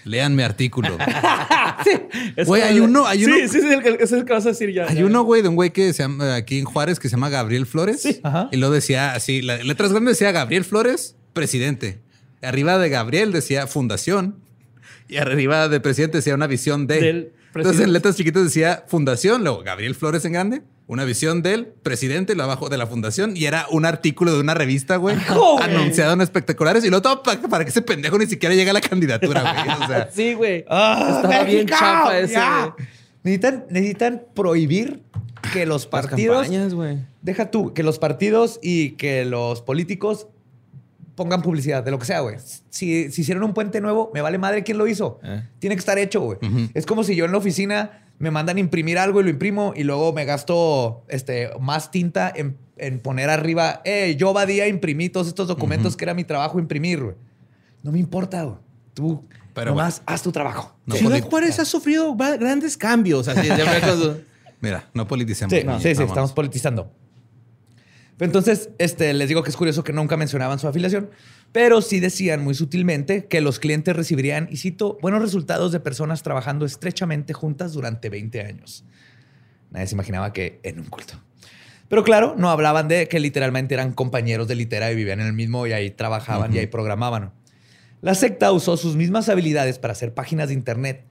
Lean mi artículo. Es Güey, hay uno- hay sí, uno- Sí, sí, es el que, es el que vas a decir ya. Hay ya. uno, güey, de un güey que se llama aquí en Juárez que se llama Gabriel Flores. Ajá. Y lo decía así, las letras grandes decía Gabriel Flores, presidente. Arriba de Gabriel decía fundación. Y arriba de presidente decía una visión de. Del Entonces en letras chiquitas decía fundación, luego Gabriel Flores en grande, una visión del presidente, lo abajo de la fundación. Y era un artículo de una revista, güey, güey. anunciado en espectaculares. Y lo todo para, para que ese pendejo ni siquiera llegue a la candidatura, güey. O sea, Sí, güey. ¡Ah, Estaba bien chafa ese. Güey. Necesitan, necesitan prohibir que los Las partidos... campañas, güey. Deja tú, que los partidos y que los políticos pongan publicidad de lo que sea, güey. Si, si hicieron un puente nuevo, me vale madre quién lo hizo. Eh. Tiene que estar hecho, güey. Es como si yo en la oficina me mandan imprimir algo y lo imprimo y luego me gasto este, más tinta en, en poner arriba, eh, yo Badía imprimí todos estos documentos que era mi trabajo imprimir, güey. No me importa, güey. Tú Pero nomás haz tu trabajo. No Ciudad Juárez ha sufrido grandes cambios. Así, mira, no politicemos. Sí, sí, estamos politizando. Entonces, este, les digo que es curioso que nunca mencionaban su afiliación, pero sí decían muy sutilmente que los clientes recibirían, y cito, buenos resultados de personas trabajando estrechamente juntas durante 20 años. Nadie se imaginaba que en un culto. Pero claro, no hablaban de que literalmente eran compañeros de litera y vivían en el mismo y ahí trabajaban y ahí programaban. La secta usó sus mismas habilidades para hacer páginas de internet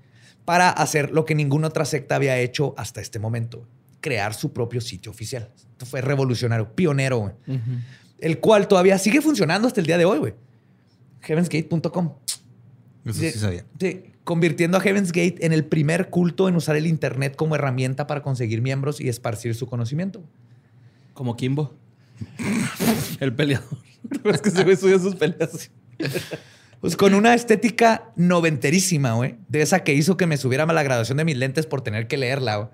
para hacer lo que ninguna otra secta había hecho hasta este momento, crear su propio sitio oficial. Esto fue revolucionario, pionero, güey. el cual todavía sigue funcionando hasta el día de hoy, güey. Heavensgate.com. Eso sí sabía. Sí, convirtiendo a Heaven's Gate en el primer culto en usar el Internet como herramienta para conseguir miembros y esparcir su conocimiento. Como Kimbo. El peleador. es que se ve subió sus peleas. Pues con una estética noventerísima, güey. De esa que hizo que me subiera a la graduación de mis lentes por tener que leerla, güey.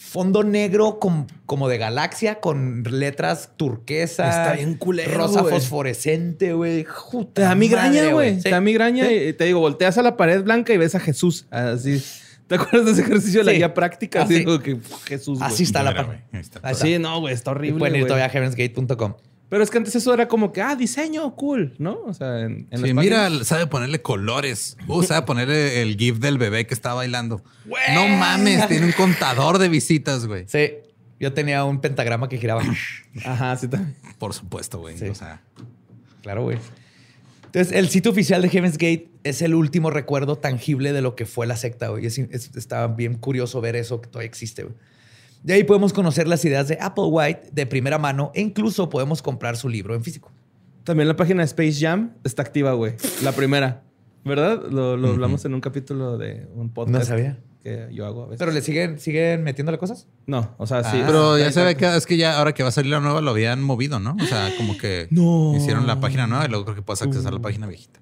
Fondo negro com- como de galaxia con letras turquesa. Está bien culero, Rosa fosforescente, güey. Te da migraña, güey. Te da migraña y te digo, volteas a la pared blanca y ves a Jesús. Así. ¿Te acuerdas de ese ejercicio de la guía práctica? Así Así. como que Jesús. Así está la está. Así, no, güey, está Y horrible. pueden ir todavía a heavensgate.com. Pero es que antes eso era como que, ah, diseño, cool, ¿no? O sea, en, en Sí, las mira, sabe ponerle colores. Uh, sabe ponerle el GIF del bebé que está bailando. No mames, tiene un contador de visitas, güey. Sí. Yo tenía un pentagrama que giraba. Ajá, sí también. Por supuesto, güey. Sí. O sea, Claro, güey. Entonces, el sitio oficial de Heaven's Gate es el último recuerdo tangible de lo que fue la secta, güey. Es- es- está bien curioso ver eso que todavía existe, güey. De ahí podemos conocer las ideas de Applewhite de primera mano e incluso podemos comprar su libro en físico. También la página de Space Jam está activa, güey. La primera. ¿Verdad? Lo, lo hablamos en un capítulo de un podcast. No sabía. Que yo hago a veces. ¿Pero le siguen, siguen metiéndole cosas? no, o sea, sí. Ah, Pero ya se ve que es que ya ahora que va a salir la nueva lo habían movido, ¿no? O sea, como que No. hicieron la página nueva y luego creo que puedes accesar a la página viejita.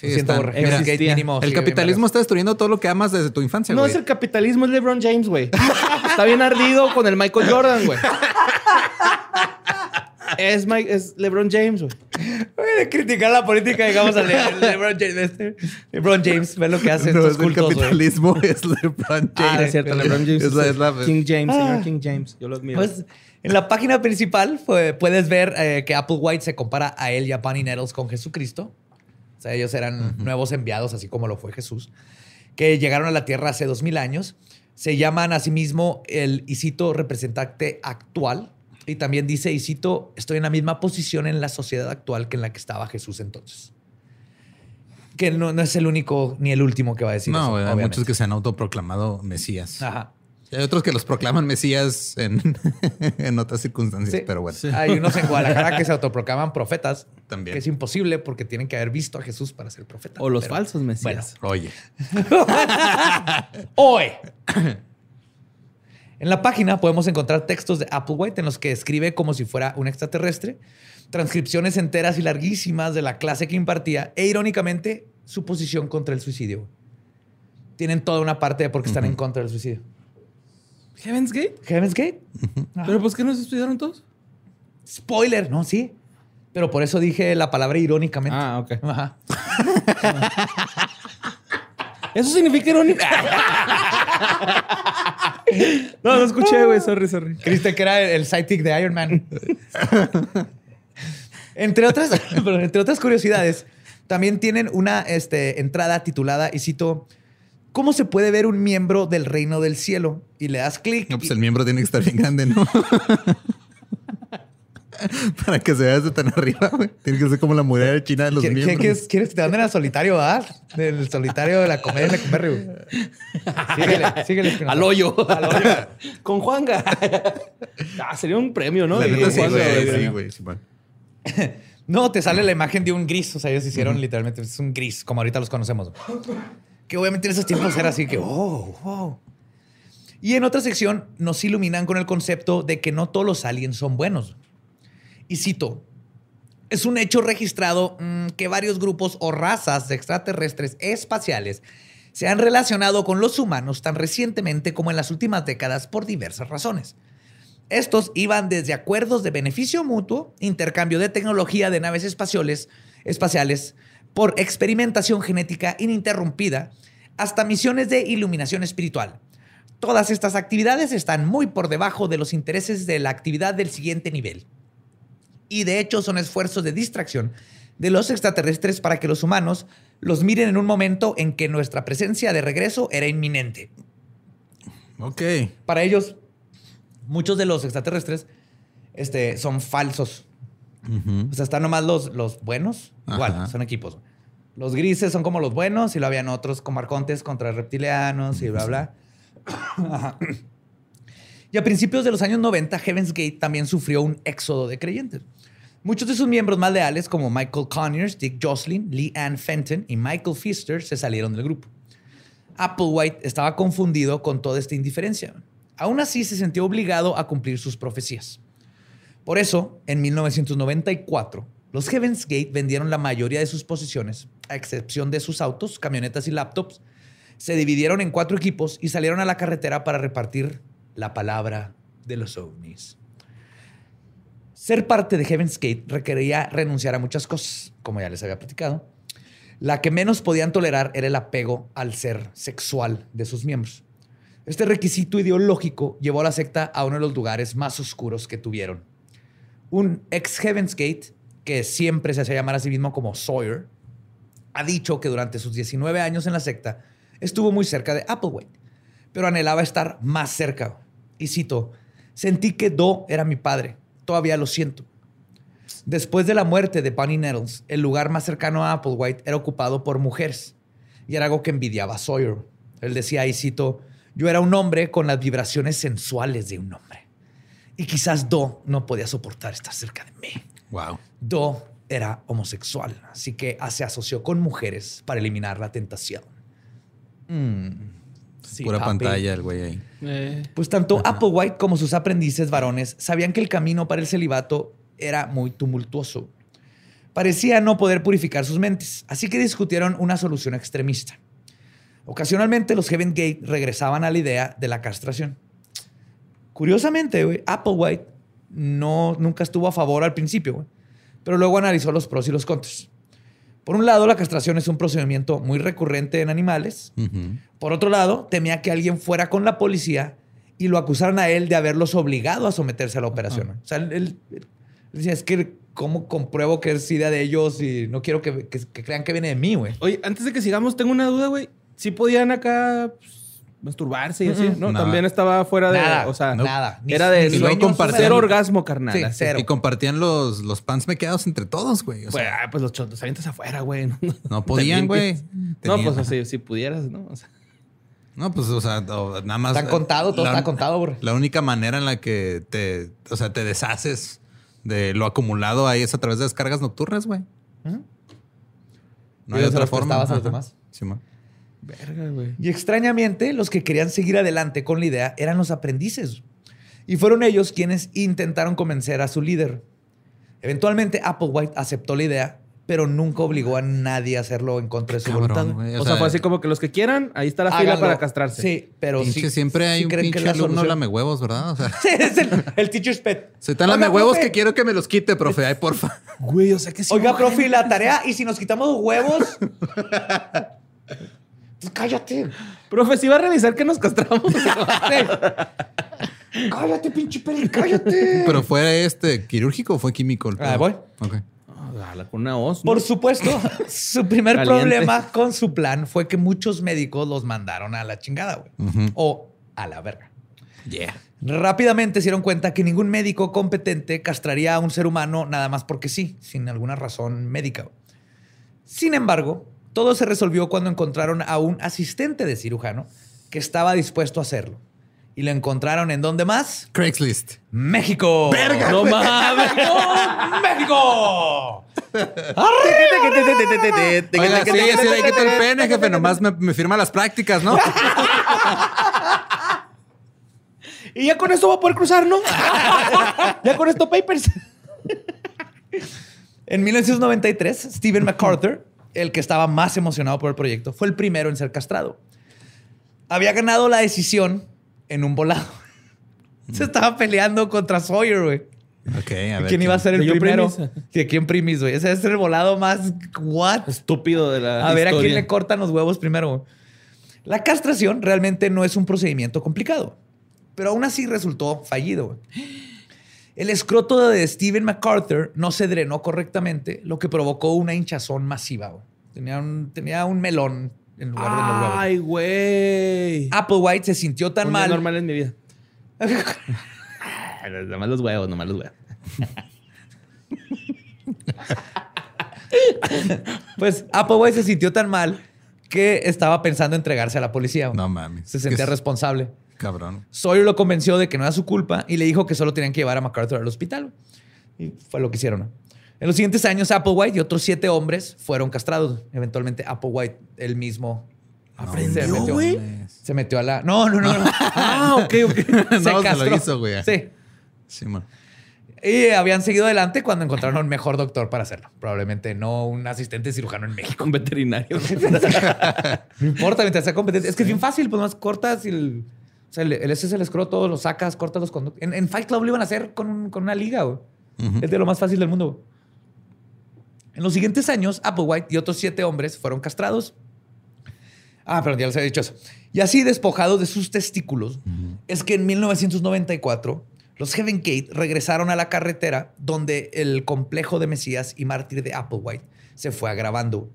Sí, están- mira, mínimo. el capitalismo está destruyendo todo lo que amas desde tu infancia, No güey. es el capitalismo, es LeBron James, güey. Está bien ardido con el Michael Jordan, güey. Es, Mike, es LeBron James, güey. De criticar la política, digamos, a Le- LeBron James. este, LeBron James, ve lo que hace No, estos es el cultos, güey. capitalismo, es LeBron James. Ah, es cierto, LeBron James. Es la- es la- King James, Ah. señor King James. Yo lo admiro. Pues en la página principal fue- puedes ver eh, que Applewhite se compara a él y a Bunny Nettles con Jesucristo. O sea, ellos eran nuevos enviados, así como lo fue Jesús, que llegaron a la tierra hace dos mil años. Se llaman a sí mismo el, y cito, representante actual. Y también dice, y cito, estoy en la misma posición en la sociedad actual que en la que estaba Jesús entonces. Que no, no es el único ni el último que va a decir no, eso, hay muchos que se han autoproclamado mesías. Ajá. Y hay otros que los proclaman mesías en, en otras circunstancias, Sí. pero bueno. Hay unos en Guadalajara que se autoproclaman profetas. También. Que es imposible porque tienen que haber visto a Jesús para ser profeta. o los Pero, falsos mesías. Oye, Hoy. En la página podemos encontrar textos de Applewhite en los que escribe como si fuera un extraterrestre, transcripciones enteras y larguísimas de la clase que impartía e irónicamente su posición contra el suicidio. Tienen toda una parte de por qué están en contra del suicidio. Heaven's Gate. Heaven's Gate. Ajá. ¿Pero pues qué nos estudiaron todos? Spoiler, no, sí. Pero por eso dije la palabra irónicamente. Ah, ok. Ajá. Eso significa irónico. no, no escuché, güey. Sorry, sorry. Creíste que era el, el sidekick de Iron Man. entre, otras, entre otras curiosidades, también tienen una este, entrada titulada, y cito, ¿Cómo se puede ver un miembro del reino del cielo? Y le das clic. no, pues y- el miembro tiene que estar bien grande, ¿no? Para que se vea desde tan arriba, güey. Tiene que ser como la muralla china de los ¿Qué- qué- miembros. quieres, quieres que te manden al solitario, ¿verdad? Del solitario de la comedia de Lecumberri, güey. Síguele, síguele. Espinosa. Al hoyo. Con Juanga. ah, sería un premio, ¿no? La De- neta de sí, güey. Sí, güey. No, te sale la imagen de un gris. O sea, ellos hicieron literalmente es un gris, como ahorita los conocemos. Que obviamente en esos tiempos era así que, oh, wow. Y en otra sección nos iluminan con el concepto de que no todos los aliens son buenos. Y cito, es un hecho registrado mm, que varios grupos o razas de extraterrestres espaciales se han relacionado con los humanos tan recientemente como en las últimas décadas por diversas razones. Estos iban desde acuerdos de beneficio mutuo, intercambio de tecnología de naves espaciales, espaciales por experimentación genética ininterrumpida, hasta misiones de iluminación espiritual. Todas estas actividades están muy por debajo de los intereses de la actividad del siguiente nivel. Y de hecho son esfuerzos de distracción de los extraterrestres para que los humanos los miren en un momento en que nuestra presencia de regreso era inminente. Ok. Para ellos, muchos de los extraterrestres este, son falsos. O sea, están nomás los, los buenos. Igual, Ajá. son equipos. Los grises son como los buenos y lo habían otros como arcontes contra reptilianos y bla, bla. Ajá. Y a principios de los años 90, Heaven's Gate también sufrió un éxodo de creyentes. Muchos de sus miembros más leales, como Michael Conyers, Dick Jocelyn, Lee Ann Fenton y Michael Pfister, se salieron del grupo. Applewhite estaba confundido con toda esta indiferencia. Aún así, se sintió obligado a cumplir sus profecías. Por eso, en 1994, los Heaven's Gate vendieron la mayoría de sus posiciones, a excepción de sus autos, camionetas y laptops. Se dividieron en cuatro equipos y salieron a la carretera para repartir la palabra de los ovnis. Ser parte de Heaven's Gate requería renunciar a muchas cosas, como ya les había platicado. La que menos podían tolerar era el apego al ser sexual de sus miembros. Este requisito ideológico llevó a la secta a uno de los lugares más oscuros que tuvieron. Un ex Heaven's Gate, que siempre se hacía llamar a sí mismo como Sawyer, ha dicho que durante sus 19 años en la secta estuvo muy cerca de Applewhite, pero anhelaba estar más cerca. Y cito, sentí que Do era mi padre, todavía lo siento. Después de la muerte de Bunny Nettles, el lugar más cercano a Applewhite era ocupado por mujeres, y era algo que envidiaba a Sawyer. Él decía, y cito, yo era un hombre con las vibraciones sensuales de un hombre. Y quizás Do no podía soportar estar cerca de mí. Wow. Do era homosexual, así que se asoció con mujeres para eliminar la tentación. Mm. Sí, Pura papi. pantalla el güey ahí. Eh, Pues tanto Applewhite como sus aprendices varones sabían que el camino para el celibato era muy tumultuoso. Parecía no poder purificar sus mentes, así que discutieron una solución extremista. Ocasionalmente los Heaven Gate regresaban a la idea de la castración. Curiosamente, güey, Applewhite no, nunca estuvo a favor al principio, güey, pero luego analizó los pros y los contras. Por un lado, la castración es un procedimiento muy recurrente en animales, por otro lado, temía que alguien fuera con la policía y lo acusaran a él de haberlos obligado a someterse a la operación. O sea, él, él- él decía, es que cómo compruebo que es idea de ellos y no quiero que, que- que crean que viene de mí, güey. Oye, antes de que sigamos, tengo una duda, güey. ¿Sí podían acá pues, masturbarse y así? No, Nada. también estaba fuera de... Nada, o sea, nada. Ni- era de ni sueños, sueños cero orgasmo, carnal. Sí, así. cero. Y compartían los, los pants mequeados entre todos, güey. O Pues, sea, ah, pues los chotos avientas afuera, güey. No, no podían, güey. No, pues así, si pudieras, ¿no? O sea, No, pues, o sea, nada más. Está contado, todo la- está contado, güey. La única manera en la que te, o sea, te deshaces de lo acumulado ahí es a través de descargas nocturnas, güey. No hay otra forma. a los demás. Simón. Verga, güey. Y extrañamente, los que querían seguir adelante con la idea eran los aprendices. Y fueron ellos quienes intentaron convencer a su líder. Eventualmente, Applewhite aceptó la idea, pero nunca obligó a nadie a hacerlo en contra de su Cabrón, voluntad. güey. O, sea, fue así como que los que quieran, ahí está la fila para castrarse. Sí, pero Pinche, sí- siempre hay sí un pinche la alumno solución. lame huevos, ¿verdad? O sea, Sí, es el, el teacher's pet. soy tan Oiga, lame huevos profe. que quiero que me los quite, profe. Ay, porfa. Güey, o sea que sí. Oiga, profe, la tarea, y si nos quitamos huevos. Pues cállate. Profe, si va a revisar que nos castramos. Cállate, pinche peli, cállate. Pero fue este quirúrgico o fue químico. el Ah, voy. Ok. Ah, con una hoz. ¿no? Por supuesto, su primer Caliente. problema con su plan fue que muchos médicos los mandaron a la chingada, güey. O a la verga. Yeah. Rápidamente se dieron cuenta que ningún médico competente castraría a un ser humano nada más porque sí, sin alguna razón médica. Sin embargo, todo se resolvió cuando encontraron a un asistente de cirujano que estaba dispuesto a hacerlo. Y lo encontraron en dónde más? Craigslist. México. ¡Verga! No mames. ¡México! Oiga, sí, sí, hay que tener pene, jefe. Nomás me, me firma las prácticas, ¿no? Y ya con esto va a poder cruzar, ¿no? ya con esto papers. En 1993, Stephen MacArthur, el que estaba más emocionado por el proyecto, fue el primero en ser castrado. Había ganado la decisión en un volado. Se estaba peleando contra Sawyer, güey. Ok, a ver. ¿Quién iba a ser el ¿De quién primero? quién primis, güey? Ese es el volado más... ¿What? Estúpido de la A ver a quién le cortan los huevos primero. güey. La castración realmente no es un procedimiento complicado, pero aún así resultó fallido. güey. El escroto de Steven MacArthur no se drenó correctamente, lo que provocó una hinchazón masiva. Tenía un, tenía un melón en lugar de los huevos. Ay, güey. Applewhite se sintió tan Un día mal. normal en mi vida. Nomás los huevos, nomás los huevos. Pues Applewhite se sintió tan mal que estaba pensando entregarse a la policía. No mames. Se sentía Es- responsable. Cabrón. Sawyer lo convenció de que no era su culpa y le dijo que solo tenían que llevar a MacArthur al hospital. Y fue lo que hicieron. ¿no? En los siguientes años, Applewhite y otros siete hombres fueron castrados. Eventualmente, Applewhite, él mismo, se metió, güey? se metió a la... No, no, no. no. Ah, ok, ok. No, se lo hizo, güey. Sí. Sí, man. Y habían seguido adelante cuando encontraron un mejor doctor para hacerlo. Probablemente no un asistente cirujano en México. Con veterinario. No importa, mientras sea competente. Es que es bien fácil, pues más cortas y el... O sea, el, ese es el escroto, lo sacas, cortas los conductos. En, en Fight Club lo iban a hacer con, con una liga, güey. Es de lo más fácil del mundo. güey. En los siguientes años, Applewhite y otros siete hombres fueron castrados. Ah, perdón, ya les había dicho eso. Y así, despojados de sus testículos, es que en 1994 los Heaven Gate regresaron a la carretera donde el complejo de Mesías y mártir de Applewhite se fue agravando.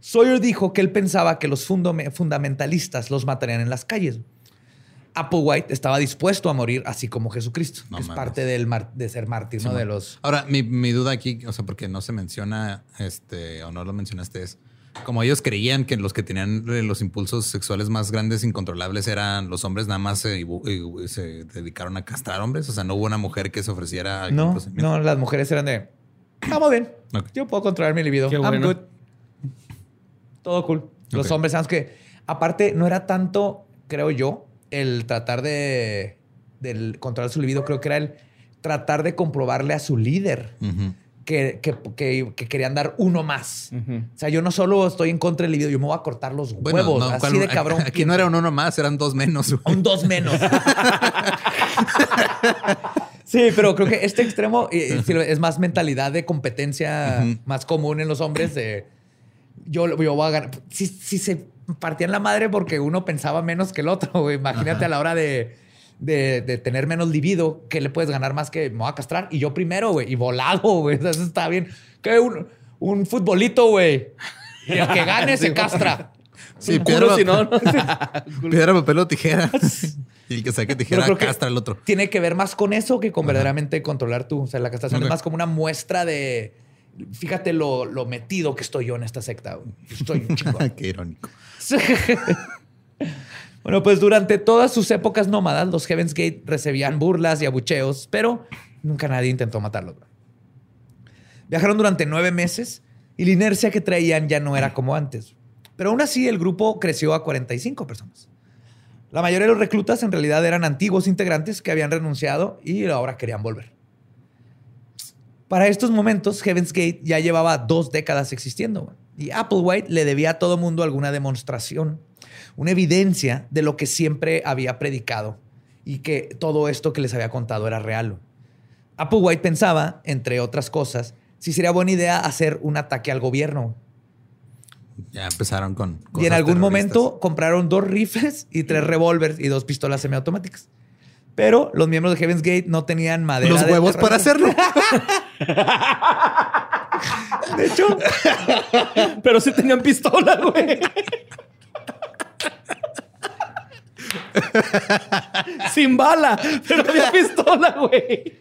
Sawyer dijo que él pensaba que los fundame- fundamentalistas los matarían en las calles. Applewhite estaba dispuesto a morir así como Jesucristo, No que es parte del mar- de ser mártir, ¿no? De los... Ahora, mi, mi duda aquí, o sea, porque no se menciona, este, o no lo mencionaste, es como ellos creían que los que tenían eh, los impulsos sexuales más grandes, incontrolables, eran los hombres, nada más se, se dedicaron a castrar hombres. O sea, no hubo una mujer que se ofreciera. No, no, las mujeres eran de... Estamos bien. Yo puedo controlar mi libido. Qué I'm good. Todo cool. Los hombres, sabes que aparte no era tanto creo yo, el tratar de, del controlar su libido, creo que era el tratar de comprobarle a su líder que, que- que- que querían dar uno más. O sea, yo no solo estoy en contra del libido, yo me voy a cortar los Bueno, huevos. no, así ¿cuál- de cabrón. Aquí no era un uno más, eran dos menos. güey. Un dos menos. sí, pero creo que este extremo eh, sí, es más mentalidad de competencia más común en los hombres de yo, yo voy a ganar. Si, si se partían la madre porque uno pensaba menos que el otro, güey. Imagínate a la hora de, de- de tener menos libido, que le puedes ganar más que me voy a castrar? Y yo primero, güey. Y volado, güey. Eso está bien. Que un, un futbolito, güey. Y el que gane se castra. Sí, Un piedra, culo, si no, no. piedra, papel o tijera. y el que saque tijera castra al otro. Tiene que ver más con eso que con verdaderamente controlar tú. O sea, la castración es más como una muestra de. Fíjate lo, lo metido que estoy yo en esta secta. güey. Estoy un chingón. Qué irónico. bueno, pues durante todas sus épocas nómadas, los Heaven's Gate recibían burlas y abucheos, pero nunca nadie intentó matarlos. Viajaron durante nueve meses y la inercia que traían ya no era como antes. Pero aún así, el grupo creció a 45 personas. La mayoría de los reclutas en realidad eran antiguos integrantes que habían renunciado y ahora querían volver. Para estos momentos, Heaven's Gate ya llevaba dos décadas existiendo. Y Applewhite le debía a todo mundo alguna demostración, una evidencia de lo que siempre había predicado y que todo esto que les había contado era real. Applewhite pensaba, entre otras cosas, si sería buena idea hacer un ataque al gobierno. Ya empezaron con. y en cosas algún momento compraron dos rifles y tres revólveres y dos pistolas semiautomáticas. Pero los miembros de Heaven's Gate no tenían madera. Los huevos para hacerlo. De hecho, Pero sí tenían pistola, güey. Sin bala, pero había pistola, güey.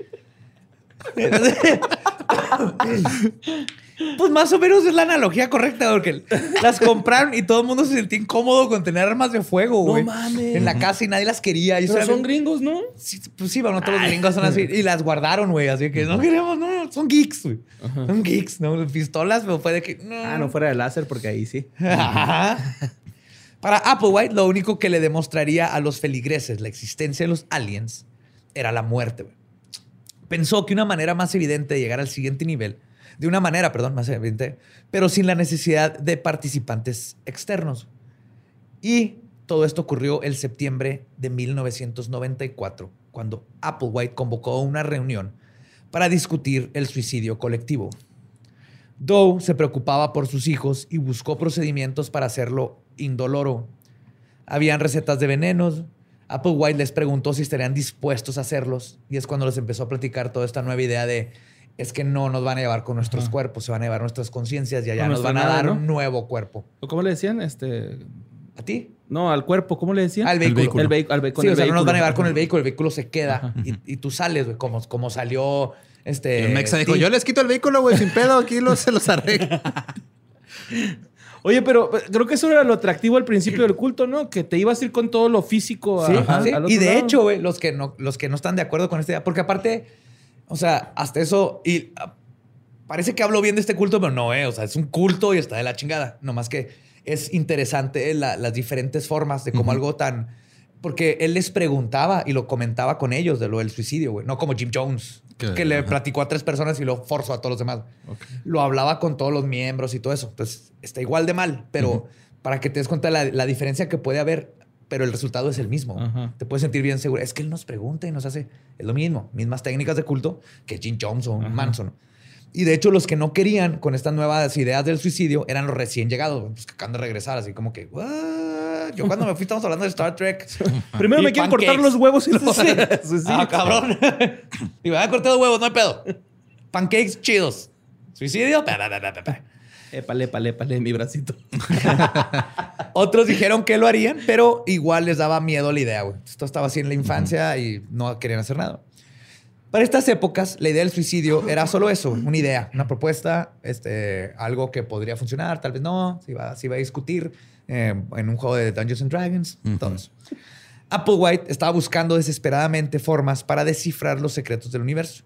Pues más o menos es la analogía correcta, porque las compraron y todo el mundo se sentía incómodo con tener armas de fuego, No güey. mames. En la casa y nadie las quería. Y Pero son gringos, ¿no? Sí, pues sí, bueno, todos los gringos son así. Y las guardaron, güey. Así que no queremos, no, son geeks, güey. Son geeks, ¿no? Pistolas, pero fue de que. No. Ah, no fuera de láser, porque ahí sí. Ajá. Para Applewhite, lo único que le demostraría a los feligreses la existencia de los aliens era la muerte. güey. Pensó que una manera más evidente de llegar al siguiente nivel, de una manera, perdón, más evidente, pero sin la necesidad de participantes externos. Y todo esto ocurrió el septiembre de 1994, cuando Applewhite convocó una reunión para discutir el suicidio colectivo. Doe se preocupaba por sus hijos y buscó procedimientos para hacerlo indoloro. Habían recetas de venenos. Applewhite les preguntó si estarían dispuestos a hacerlos y es cuando les empezó a platicar toda esta nueva idea de es que no nos van a llevar con nuestros cuerpos, se van a llevar nuestras conciencias y allá nos van a dar ¿no? un nuevo cuerpo. ¿O ¿Cómo le decían? Este. ¿A ti? No, al cuerpo, ¿cómo le decían? Al vehículo. El vehículo. Al ve- sí, el o sea, no nos van a llevar vehículo. con el vehículo, el vehículo se queda y, y tú sales, güey, como, como salió este. Y el Mexa dijo. Yo les quito el vehículo, güey, sin pedo. Aquí los, se los arreglo. Oye, pero pero creo que eso era lo atractivo al principio del culto, ¿no? Que te ibas a ir con todo lo físico a- Sí, a- sí. al otro Y de lado. hecho, güey, los que no, los que no están de acuerdo con esta idea, porque aparte, o sea, hasta eso, y ah, parece que hablo bien de este culto, pero no, eh, o sea, es un culto y está de la chingada. Nomás que es interesante la- las diferentes formas de cómo algo tan. Porque él les preguntaba y lo comentaba con ellos de lo del suicidio, güey. No como Jim Jones, Que- que, le ajá. platicó a tres personas y lo forzó a todos los demás. Lo hablaba con todos los miembros y todo eso. Entonces, está igual de mal, pero para que te des cuenta de la, la diferencia que puede haber, pero el resultado es el mismo. Ajá. Te puedes sentir bien seguro. Es que él nos pregunta y nos hace. Es lo mismo. Mismas técnicas de culto que Jim Jones o Manson. Y de hecho, los que no querían con estas nuevas ideas del suicidio eran los recién llegados, pues, que acaban de regresar, así como que, "What? Yo cuando me fui, estamos hablando de Star Trek. Primero Y me quieren pancakes. cortar los huevos y. Sí. Ah, cabrón. y me cortar los huevos, no hay pedo. Pancakes chidos. Suicidio. Pa, pa, pa, pa, pa, pa. Épale, épale, épale, mi bracito. Otros dijeron que lo harían, pero igual les daba miedo la idea, güey. Esto estaba así en la infancia y no querían hacer nada. Para estas épocas, la idea del suicidio era solo eso, una idea, una propuesta, este, algo que podría funcionar, tal vez no, se iba, se iba a discutir eh, en un juego de Dungeons and Dragons, todo eso. Applewhite estaba buscando desesperadamente formas para descifrar los secretos del universo.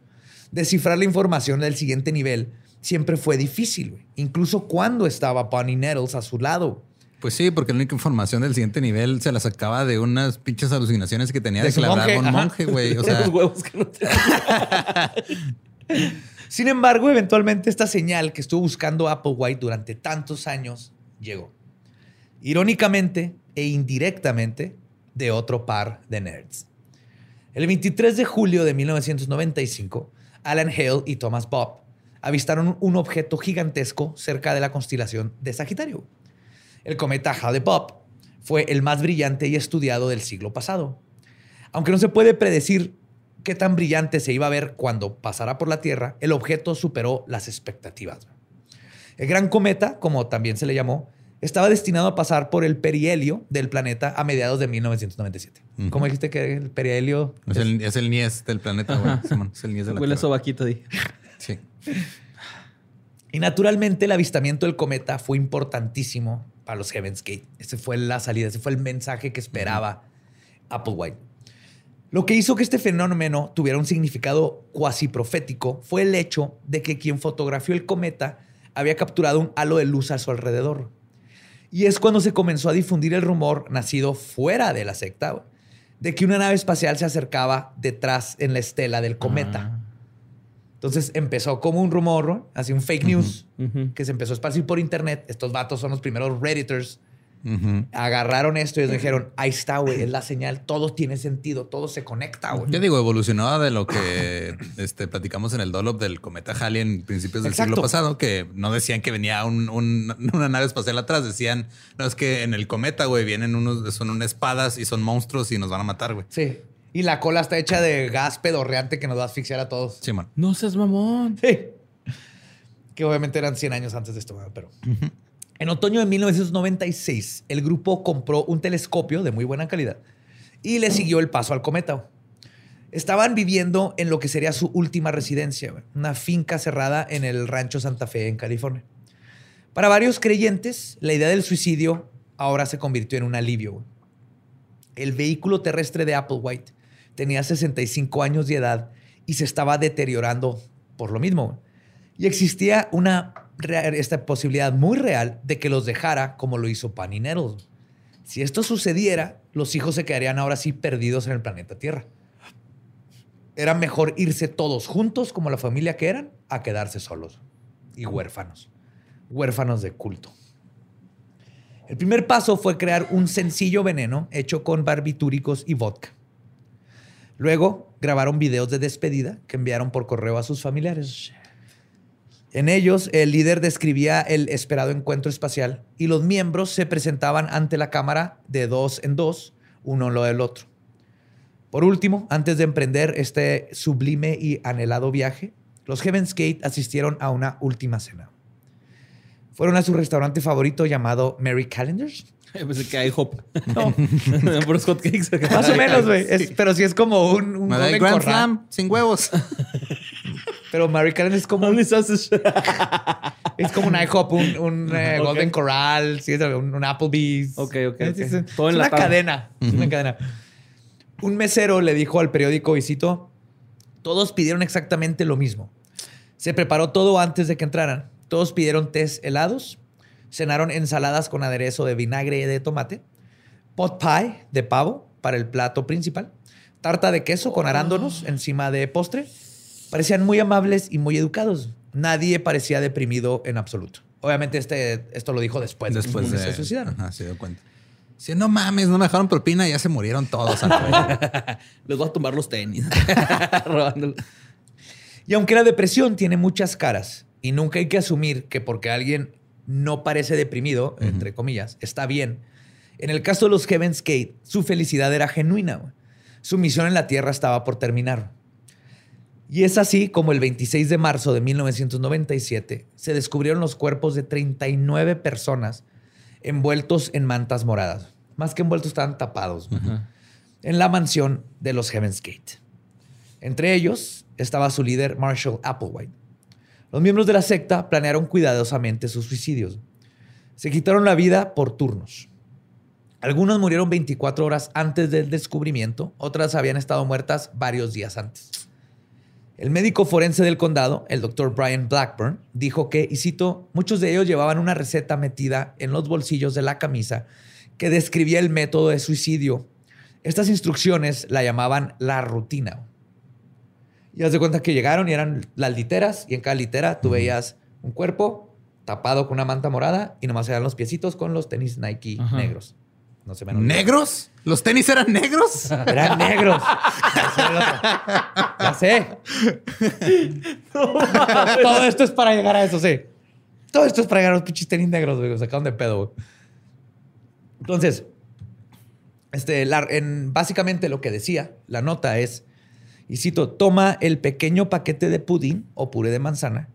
Descifrar la información del siguiente nivel siempre fue difícil, güey. incluso cuando estaba Bonnie Nettles a su lado. Pues sí, porque la única información del siguiente nivel se la sacaba de unas pinches alucinaciones que tenía De de, que monje, un monje, güey. O sea, Los huevos que no Sin embargo, eventualmente esta señal que estuvo buscando Applewhite durante tantos años llegó. Irónicamente e indirectamente de otro par de nerds. El 23 de julio de 1995, Alan Hale y Thomas Bob avistaron un objeto gigantesco cerca de la constelación de Sagitario. El cometa Hale-Bopp fue el más brillante y estudiado del siglo pasado. Aunque no se puede predecir qué tan brillante se iba a ver cuando pasara por la Tierra, el objeto superó las expectativas. El gran cometa, como también se le llamó, estaba destinado a pasar por el perihelio del planeta a mediados de 1997. Ujú. ¿Cómo dijiste que el perihelio? es el, es el Nies del planeta, güey. Simón, es el Nies de la Huele a sobaquito di. Sí. Y naturalmente el avistamiento del cometa fue importantísimo para los Heaven's Gate. Ese fue la salida, ese fue el mensaje que esperaba Applewhite. Lo que hizo que este fenómeno tuviera un significado cuasi profético fue el hecho de que quien fotografió el cometa había capturado un halo de luz a su alrededor. Y es cuando se comenzó a difundir el rumor nacido fuera de la secta de que una nave espacial se acercaba detrás en la estela del cometa. Entonces empezó como un rumor, así un fake news que se empezó a esparcir por internet. Estos vatos son los primeros redditors. Agarraron esto y ellos dijeron, ahí está, güey, es la señal, todo tiene sentido, todo se conecta, güey. Yo digo, evolucionó de lo que este, platicamos en el Dolop del cometa Halley en principios del Exacto. siglo pasado, que no decían que venía un- un- una nave espacial atrás, decían, no, es que en el cometa, güey, vienen unos, son unas espadas y son monstruos y nos van a matar, güey. Sí. Y la cola está hecha de gas pedorreante que nos va a asfixiar a todos. Simón. No seas mamón. Sí. Que obviamente eran 100 años antes de esto, pero... En otoño de 1996, el grupo compró un telescopio de muy buena calidad y le siguió el paso al cometa. Estaban viviendo en lo que sería su última residencia, una finca cerrada en el rancho Santa Fe, en California. Para varios creyentes, la idea del suicidio ahora se convirtió en un alivio. El vehículo terrestre de Applewhite tenía 65 años de edad y se estaba deteriorando por lo mismo. Y existía una esta posibilidad muy real de que los dejara como lo hizo Pan y Nettles. Si esto sucediera, los hijos se quedarían ahora sí perdidos en el planeta Tierra. Era mejor irse todos juntos como la familia que eran a quedarse solos y huérfanos. Huérfanos de culto. El primer paso fue crear un sencillo veneno hecho con barbitúricos y vodka. Luego grabaron videos de despedida que enviaron por correo a sus familiares. En ellos, el líder describía el esperado encuentro espacial y los miembros se presentaban ante la cámara de dos en dos, uno lo del otro. Por último, antes de emprender este sublime y anhelado viaje, los Heaven's Gate asistieron a una última cena. Fueron a su restaurante favorito llamado Mary Callender's. Pensé que hay hop. No, Por los hotcakes. más o menos, güey. Pero sí es como un, un Grand Corral. Slam sin huevos. Pero Mary Callender's es como, sausage. es como un IHOP, un, un, eh. Golden Corral, sí, es un, un Applebee's. Ok, ok, Es, ok. es- es Todo una cadena. es una cadena. Un mesero le dijo al periódico, y cito, todos pidieron exactamente lo mismo. Se preparó todo antes de que entraran. Todos pidieron tés helados, cenaron ensaladas con aderezo de vinagre y de tomate, pot pie de pavo para el plato principal, tarta de queso con arándanos encima de postre. Parecían muy amables y muy educados. Nadie parecía deprimido en absoluto. Obviamente este, esto lo dijo después, Después de... se suicidaron. Ajá, se dio cuenta. Si no mames, no me dejaron propina, ya se murieron todos. Les voy a tomar los tenis. Robándolo. Y aunque la depresión tiene muchas caras y nunca hay que asumir que porque alguien no parece deprimido, entre comillas, está bien, en el caso de los Heaven's Gate, su felicidad era genuina. Su misión en la Tierra estaba por terminar. Y es así como el 26 de marzo de 1997 se descubrieron los cuerpos de 39 personas envueltos en mantas moradas. Más que envueltos, estaban tapados. En la mansión de los Heaven's Gate. Entre ellos estaba su líder Marshall Applewhite. Los miembros de la secta planearon cuidadosamente sus suicidios. Se quitaron la vida por turnos. Algunos murieron 24 horas antes del descubrimiento, otras habían estado muertas varios días antes. El médico forense del condado, el doctor Brian Blackburn, dijo que, y cito, muchos de ellos llevaban una receta metida en los bolsillos de la camisa que describía el método de suicidio. Estas instrucciones la llamaban la rutina. Y haz de cuenta que llegaron y eran las literas, y en cada litera tú veías un cuerpo tapado con una manta morada y nomás eran los piecitos con los tenis Nike Ajá. negros. No se me han olvidado. ¿Negros? ¿Los tenis eran negros? Eran negros. ya sé. Todo esto es para llegar a eso, sí. Todo esto es para llegar a los pinches tenis negros, güey. Sacaron de pedo, güey. Entonces, este, la- en, básicamente lo que decía la nota es, y cito, toma el pequeño paquete de pudín o puré de manzana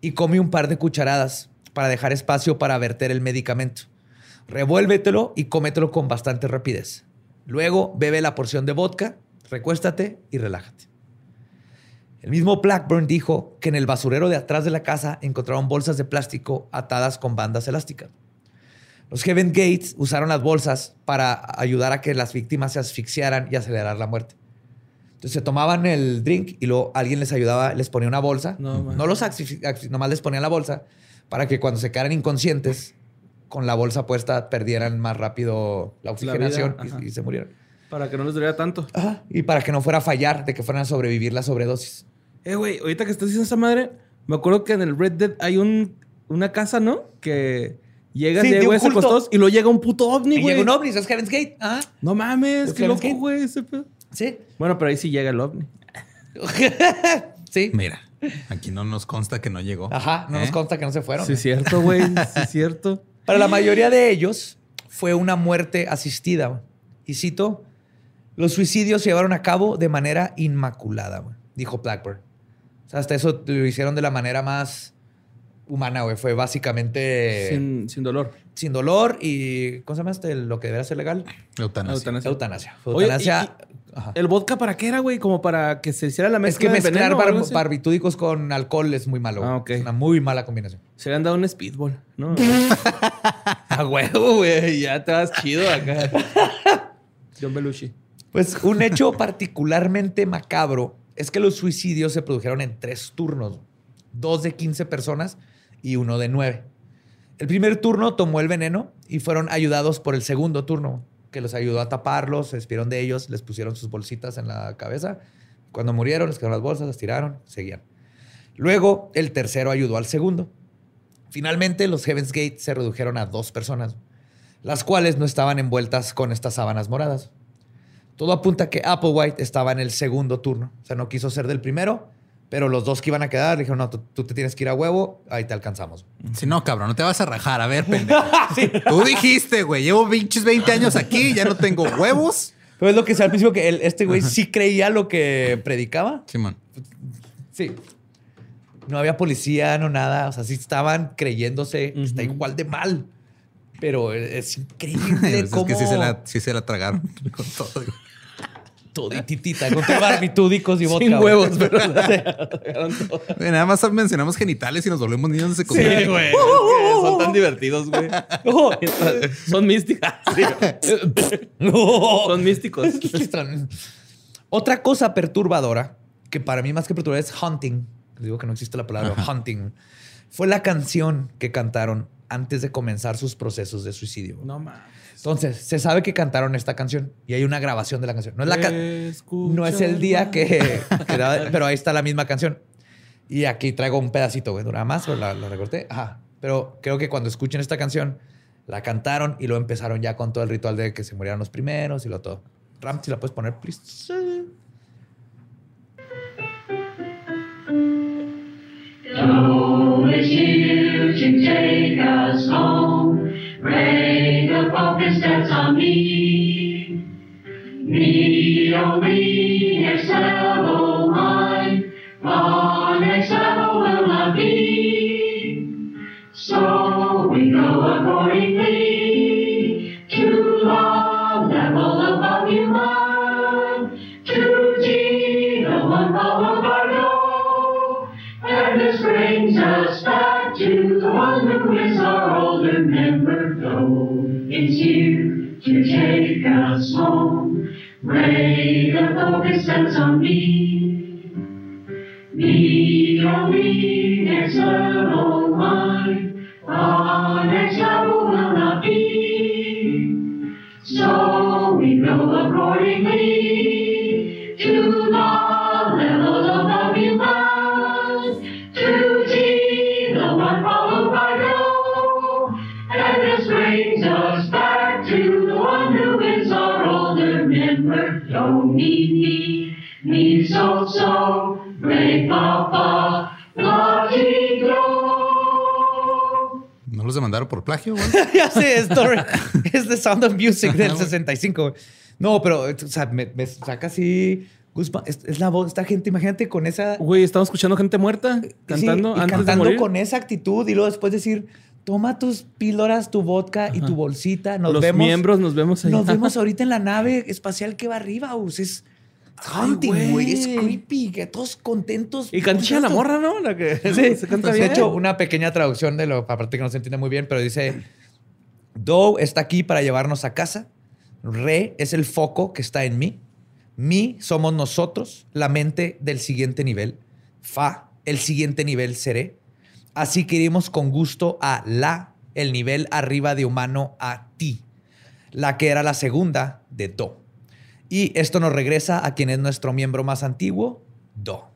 y come un par de cucharadas para dejar espacio para verter el medicamento. Revuélvetelo y cómetelo con bastante rapidez. Luego bebe la porción de vodka, recuéstate y relájate. El mismo Blackburn dijo que en el basurero de atrás de la casa encontraron bolsas de plástico atadas con bandas elásticas. Los Heaven Gates usaron las bolsas para ayudar a que las víctimas se asfixiaran y acelerar la muerte. Entonces se tomaban el drink y luego alguien les ayudaba, les ponía una bolsa. No, No, los nomás les ponían la bolsa para que cuando se quedaran inconscientes con la bolsa puesta perdieran más rápido la oxigenación vida, y, y se murieran. Para que no les doliera tanto. Ajá. Y para que no fuera a fallar de que fueran a sobrevivir la sobredosis. Eh, güey, ahorita que estás diciendo esa madre, me acuerdo que en el Red Dead hay un, una casa, ¿no? Que llegas Sí, de güeyes secuestrados y luego llega un puto ovni, güey. llega un ovni, es Heaven's Gate. Ajá. No mames, ¿Es qué loco, güey, ese pedo. Sí. Bueno, pero ahí sí llega el ovni. sí. Mira, aquí no nos consta que no llegó. Ajá. No ¿Eh? nos consta que no se fueron. Sí, es cierto, güey. Sí, es cierto. Para la mayoría de ellos fue una muerte asistida. Y cito, los suicidios se llevaron a cabo de manera inmaculada, güey", dijo Blackburn. O sea, hasta eso lo hicieron de la manera más humana, güey. Fue básicamente sin, Sin, sin dolor. dolor y, ¿cómo se llama este? Lo que debería ser legal. Eutanasia. Eutanasia. Eutanasia. Oye, Eutanasia. Ajá. ¿El vodka para qué era, güey? Como para que se hiciera la Es mezcla que de mezclar bar- barbitúricos con alcohol es muy malo. Ah. Es una muy mala combinación. Se le han dado un speedball, ¿no? A huevo, güey. Ya te vas chido acá. John Belushi. Pues un hecho particularmente macabro es que los suicidios se produjeron en tres turnos. Dos de 15 personas y uno de 9. El primer turno tomó el veneno y fueron ayudados por el segundo turno, que los ayudó a taparlos, se despidieron de ellos, les pusieron sus bolsitas en la cabeza. Cuando murieron, les quedaron las bolsas, las tiraron, seguían. Luego, el tercero ayudó al segundo. Finalmente, los Heaven's Gate se redujeron a dos personas, las cuales no estaban envueltas con estas sábanas moradas. Todo apunta que Applewhite estaba en el segundo turno. O sea, no quiso ser del primero, pero los dos que iban a quedar le dijeron, no, tú, tú te tienes que ir a huevo, ahí te alcanzamos. Si no, cabrón, no te vas a rajar. A ver, pendejo. Tú dijiste, güey, llevo pinches 20 años aquí, ya no tengo huevos. Pero es lo que sea al principio que este güey sí creía lo que predicaba. Simón. Sí. No había policía, no nada. O sea, sí estaban creyéndose que está igual de mal. Pero es increíble Pues cómo... es que sí se la, sí se la tragaron con todo. Todititita, con todo barbitúdicos y vodka. Sin huevos, pero... Nada más mencionamos genitales y nos volvemos niños de secundaria. Sí, güey. es que son tan divertidos, güey. No. Son místicas. No. Son místicos. Otra cosa perturbadora, que para mí más que perturbadora es hunting, digo que no existe la palabra hunting, fue la canción que cantaron antes de comenzar sus procesos de suicidio. No mames. Entonces, se sabe que cantaron esta canción y hay una grabación de la canción. No es, la ca- Escucha no es el día que, que pero ahí está la misma canción. Y aquí traigo un pedacito, güey, dura más, pero la, la recorté. Ajá. Pero creo que cuando escuchen esta canción, la cantaron y luego empezaron ya con todo el ritual de que se murieran los primeros y lo todo. Ram, si la puedes poner, please. Go is here to take us home. Ray the focus that's on me. Me, oh me, Excel mine. On Excel will not be. So we go accordingly to the level above human. To G, the one Boulevard go. And this brings us take us home. Ray the focus sets on me. the only next level line. Our next level will not be. So we build accordingly to ¿No los demandaron por plagio, güey? ya sé, es, es The Sound of Music del 65. güey. No, pero o sea, me, me saca así. Es, es la voz esta gente. Imagínate con esa. Güey, estamos escuchando gente muerta cantando Sí, y antes cantando de morir. con esa actitud y luego después decir, toma tus píldoras, tu vodka y tu bolsita. Nos Los vemos. miembros nos vemos allá. Nos vemos ahorita en la nave espacial que va arriba. us. Es haunting, güey. Es creepy. Que todos contentos. Y canta chida la morra, ¿no? La que Sí, se canta de bien. hecho, una pequeña traducción de lo, aparte que no se entiende muy bien, pero dice, Do está aquí para llevarnos a casa. Re es el foco que está en mí. Mi somos nosotros, la mente del siguiente nivel. Fa, el siguiente nivel seré. Así que iremos con gusto a la, el nivel arriba de humano, a ti. La que era la segunda de Do. Y esto nos regresa a quien es nuestro miembro más antiguo, Do.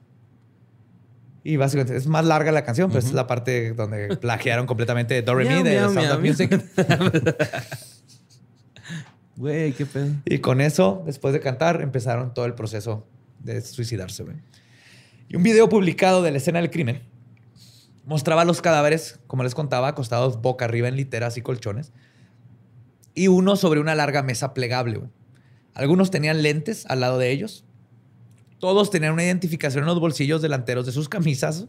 Y básicamente es más larga la canción, pero es la parte donde plagiaron completamente Do Re Mi de miau, Sound of miau, Music. Güey, qué pedo. Y con eso, después de cantar, empezaron todo el proceso de suicidarse. güey. Y un video publicado de la escena del crimen mostraba los cadáveres, como les contaba, acostados boca arriba en literas y colchones, y uno sobre una larga mesa plegable. güey. Algunos tenían lentes al lado de ellos. Todos tenían una identificación en los bolsillos delanteros de sus camisas,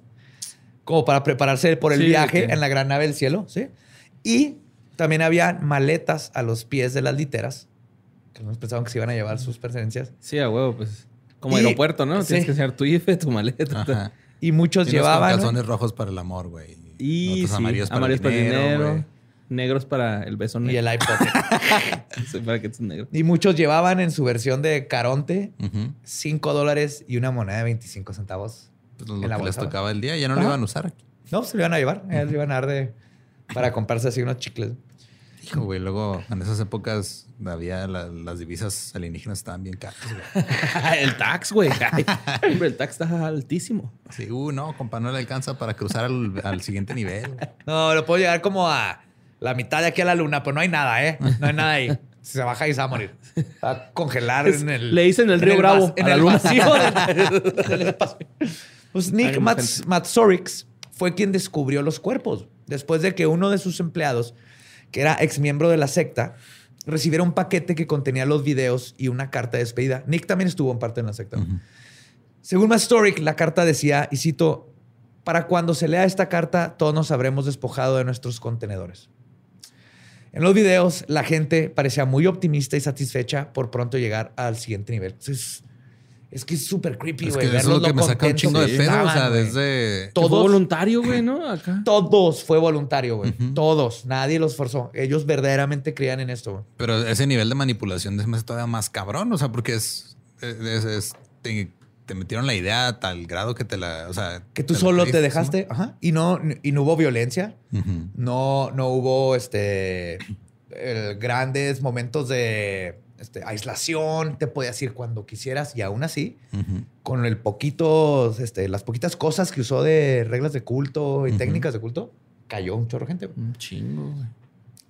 como para prepararse por el Sí, viaje en la gran nave del cielo. ¿sí? Y también había maletas a los pies de las literas, que no pensaban que se iban a llevar sus pertenencias. Sí, a huevo, pues. Como Y- aeropuerto, ¿no? sí. Tienes que enseñar tu IFE, tu maleta. Ajá. Y muchos Y llevaban. ¿no? calzones rojos para el amor, güey. Y sí, amarillos para amarillos el dinero, güey. Negros para el beso Y negro. el iPod. Sí, para que estés negro. y muchos llevaban en su versión de Caronte Ujú. 5 dólares y una moneda de 25 centavos. Pues lo En la que les tocaba el día, ya no lo iban a usar aquí. No, se lo iban a llevar. eh, lo iban a dar de, para comprarse así unos chicles. Hijo, güey. Luego, en esas épocas, había la- las divisas alienígenas estaban bien caras, güey. el tax, güey. Hombre, el tax está altísimo. Sí, uh, no, compa, no le alcanza para cruzar al, al siguiente nivel. No, lo puedo llegar como a la mitad de aquí a la luna, pero no hay nada, ¿eh? No hay nada ahí. Si se baja y se va a morir. Va a congelar Es- en el. le dicen el en río Bravo En el luna. vacío del, del espacio. Pues Nick Mats- gente. Matsorix fue quien descubrió los cuerpos después de que uno de sus empleados, que era ex miembro de la secta, recibiera un paquete que contenía los videos y una carta de despedida. Nick también estuvo en parte en la secta. Según Matsorix, la carta decía, y cito, para cuando se lea esta carta, todos nos habremos despojado de nuestros contenedores. En los videos, la gente parecía muy optimista y satisfecha por pronto llegar al siguiente nivel. Es, es que es súper creepy, Es güey. que eso es lo que me saca un chingo de pedo. O sea, desde. Todo Todos, voluntario, güey, ¿no? Acá. todos fue voluntario, güey. Todos. Nadie los forzó. Ellos verdaderamente creían en esto, güey. Pero ese nivel de manipulación es más- todavía más cabrón. O sea, porque es. es- es- te, te metieron la idea a tal grado que te la. O sea. Que tú solo te dejaste. Ajá. Y no, y no hubo violencia. ¿no? No, no hubo este grandes momentos de este, aislación. Te podías ir cuando quisieras. Y aún así, con el poquito, este, las poquitas cosas que usó de reglas de culto y técnicas de culto, cayó un chorro de gente. Un chingo, güey.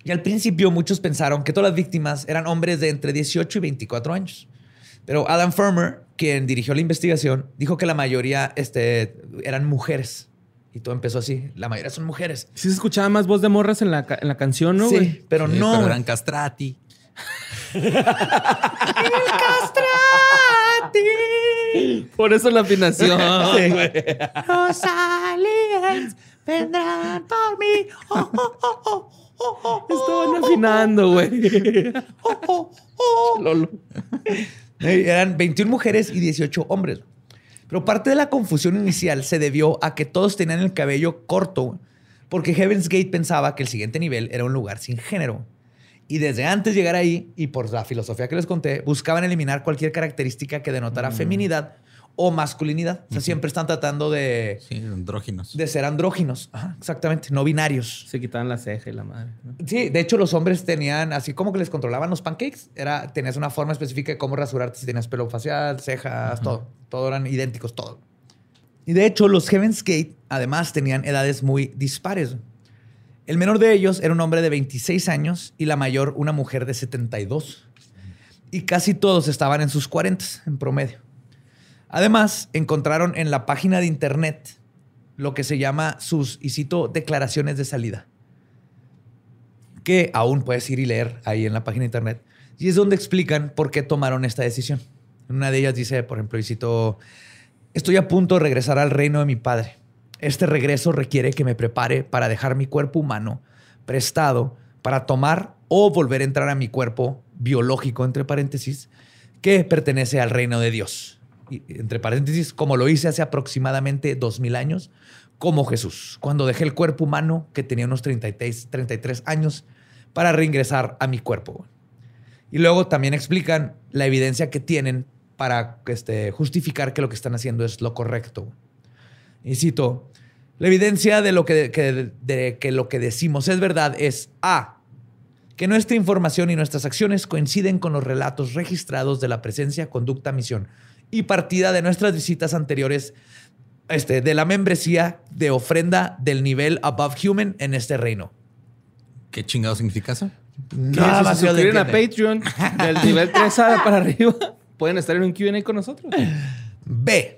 Y al principio muchos pensaron que todas las víctimas eran hombres de entre 18 y 24 años. Pero Adam Fermer, quien dirigió la investigación, dijo que la mayoría este, eran mujeres. Y todo empezó así. La mayoría son mujeres. Sí se escuchaba más voz de morras en la, en la canción, ¿no, sí, pero Sí, no. Pero eran castrati. Por eso la afinación, Sí. güey. Los aliens vendrán por mí. Oh, oh, oh, oh, oh, oh, Estaban afinando, güey. oh, oh, oh. Lolo. Eran 21 mujeres y 18 hombres. Pero parte de la confusión inicial se debió a que todos tenían el cabello corto, porque Heaven's Gate pensaba que el siguiente nivel era un lugar sin género. Y desde antes de llegar ahí, y por la filosofía que les conté, buscaban eliminar cualquier característica que denotara feminidad o masculinidad. O sea, siempre están tratando de, Sí, andróginos. de ser andróginos. Ajá, exactamente, no binarios. Se quitaban la ceja y la madre. ¿no? Sí, de hecho los hombres tenían, así como que les controlaban los pancakes, era, tenías una forma específica de cómo rasurarte si tenías pelo facial, cejas, todo. Todo eran idénticos, todo. Y de hecho los Heaven's Gate además tenían edades muy dispares. El menor de ellos era un hombre de 26 años y la mayor una mujer de 72. Y casi todos estaban en sus 40 en promedio. Además, encontraron en la página de internet lo que se llama sus, y cito, declaraciones de salida que aún puedes ir y leer ahí en la página de internet. Y es donde explican por qué tomaron esta decisión. Una de ellas dice, por ejemplo, y cito, estoy a punto de regresar al reino de mi padre. Este regreso requiere que me prepare para dejar mi cuerpo humano prestado para tomar o volver a entrar a mi cuerpo biológico, entre paréntesis, que pertenece al reino de Dios. Entre paréntesis, como lo hice hace aproximadamente dos mil años, como Jesús, cuando dejé el cuerpo humano que tenía unos 33, 33 años para reingresar a mi cuerpo. Y luego también explican la evidencia que tienen para este, justificar que lo que están haciendo es lo correcto. Y cito, la evidencia de, lo que, que- de que lo que decimos es verdad es A, que nuestra información y nuestras acciones coinciden con los relatos registrados de la presencia, conducta, misión y partida de nuestras visitas anteriores este, de la membresía de ofrenda del nivel above human en este reino. ¿Qué chingado significa eso? Nada si más se yo le suscriben a. Patreon del nivel 3 a- para arriba, pueden estar en un Q&A con nosotros. B.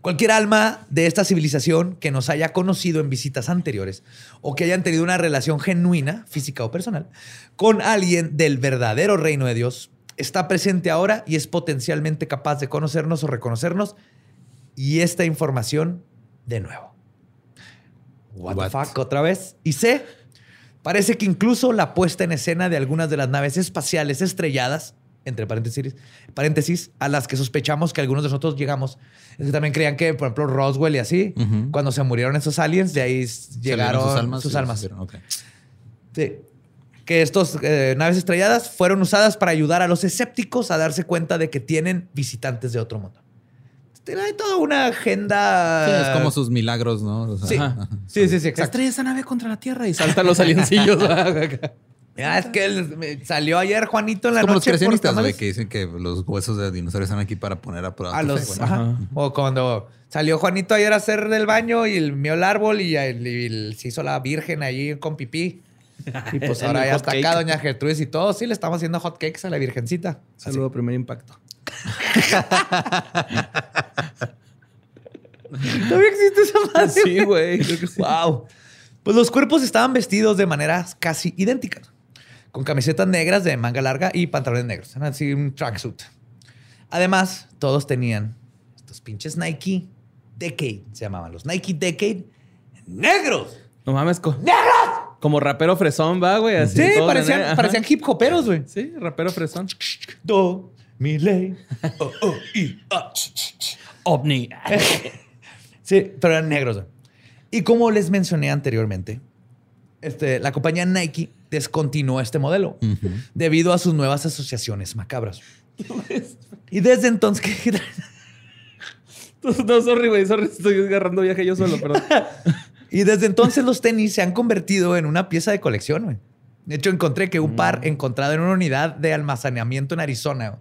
Cualquier alma de esta civilización que nos haya conocido en visitas anteriores o que hayan tenido una relación genuina, física o personal, con alguien del verdadero reino de Dios, está presente ahora y es potencialmente capaz de conocernos o reconocernos. Y esta información, de nuevo. What, What? the fuck, otra vez. Y C. Parece que incluso la puesta en escena de algunas de las naves espaciales estrelladas, entre paréntesis, paréntesis, a las que sospechamos que algunos de nosotros llegamos, es que también creían que, por ejemplo, Roswell y así, Ujú. cuando se murieron esos aliens, de ahí llegaron sus almas. sus almas. y los hicieron, ok. Sí. Que estas naves estrelladas fueron usadas para ayudar a los escépticos a darse cuenta de que tienen visitantes de otro mundo. Hay toda una agenda. Sí, es como sus milagros, ¿no? O sea, Sí, ajá. sí, sí, sí, exacto. Estrella esa nave contra la Tierra y saltan los aliencillos. Ah, es que él- me salió ayer Juanito en la Es como los noche. por creacionistas, güey, que dicen que los huesos de dinosaurios están aquí para poner a prueba. A los, fe, ajá. O cuando salió Juanito ayer a hacer del baño y el, mió el árbol y, el- y el- se hizo la virgen allí con pipí. Y pues ahora ya está acá Doña Gertrudis y todo. Sí, le estamos haciendo hot cakes a la virgencita. Saludo, primer impacto. Todavía existe esa madre. Sí, güey. sí. Wow. Pues los cuerpos estaban vestidos de maneras casi idénticas. Con camisetas negras de manga larga y pantalones negros. Era así un tracksuit. Además, todos tenían estos pinches Nike Decade. Se llamaban los Nike Decade negros. No mames. co- Como rapero fresón, va, güey. Así, Sí, parecían, parecían hip hoperos, güey. Sí, rapero fresón. Do, mi ley. Oh, oh, y, ah, ch, ch, ch. OVNI. Sí, pero eran negros. güey. Y como les mencioné anteriormente, este, la compañía Nike descontinuó este modelo debido a sus nuevas asociaciones macabras. y desde entonces... ¿qué- No, sorry, güey. Sorry, estoy agarrando viaje yo solo, perdón. y desde entonces los tenis se han convertido en una pieza de colección. güey. De hecho, encontré que un par encontrado en una unidad de almacenamiento en Arizona güey,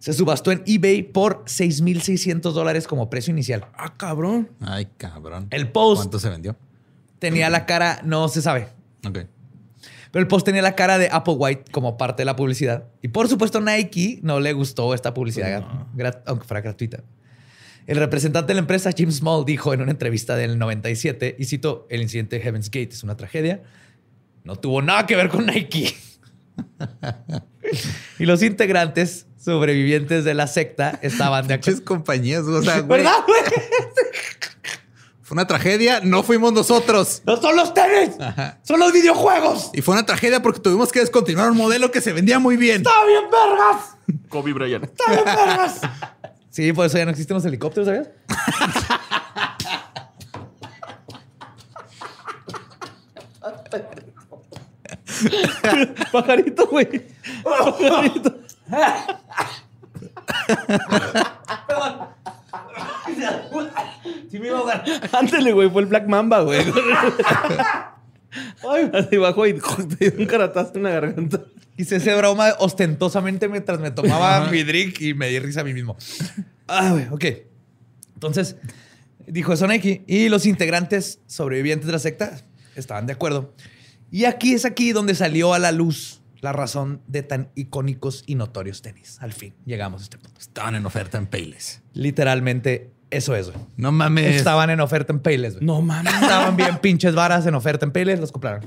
se subastó en eBay por 6.600 dólares como precio inicial. Ah, cabrón. Ay, cabrón. El post ¿Cuánto se vendió? tenía la cara, no se sabe, Ok. Pero el post tenía la cara de Apple White como parte de la publicidad. Y por supuesto, Nike no le gustó esta publicidad, aunque fuera gratuita. El representante de la empresa, Jim Small, dijo en una entrevista del 97, y cito, el incidente de Heaven's Gate es una tragedia. No tuvo nada que ver con Nike. y los integrantes sobrevivientes de la secta estaban de acuerdo. compañías, o sea, güey. ¿Verdad, güey? Fue una tragedia, no fuimos nosotros. No son los tenis, son los videojuegos. Y fue una tragedia porque tuvimos que descontinuar un modelo que se vendía muy bien. ¡Está bien, vergas! Kobe Bryant. ¡Está bien, vergas! Sí, por eso ya no existen los helicópteros, ¿sabías? Pajarito, güey. Pajarito. Ándale, güey, fue el Black Mamba, güey. Así bajó y te dio un caratazo en la garganta. Hice ese broma ostentosamente mientras me tomaba mi drink y me di risa a mí mismo. Ah, güey, ok. Entonces, dijo eso Nike y los integrantes sobrevivientes de la secta estaban de acuerdo. Y aquí es aquí donde salió a la luz la razón de tan icónicos y notorios tenis. Al fin, llegamos a este punto. Estaban en oferta en Payless. Literalmente, eso es, güey. No mames. Estaban en oferta en Payless, güey. No mames. Estaban bien pinches varas en oferta en Payless, los compraron.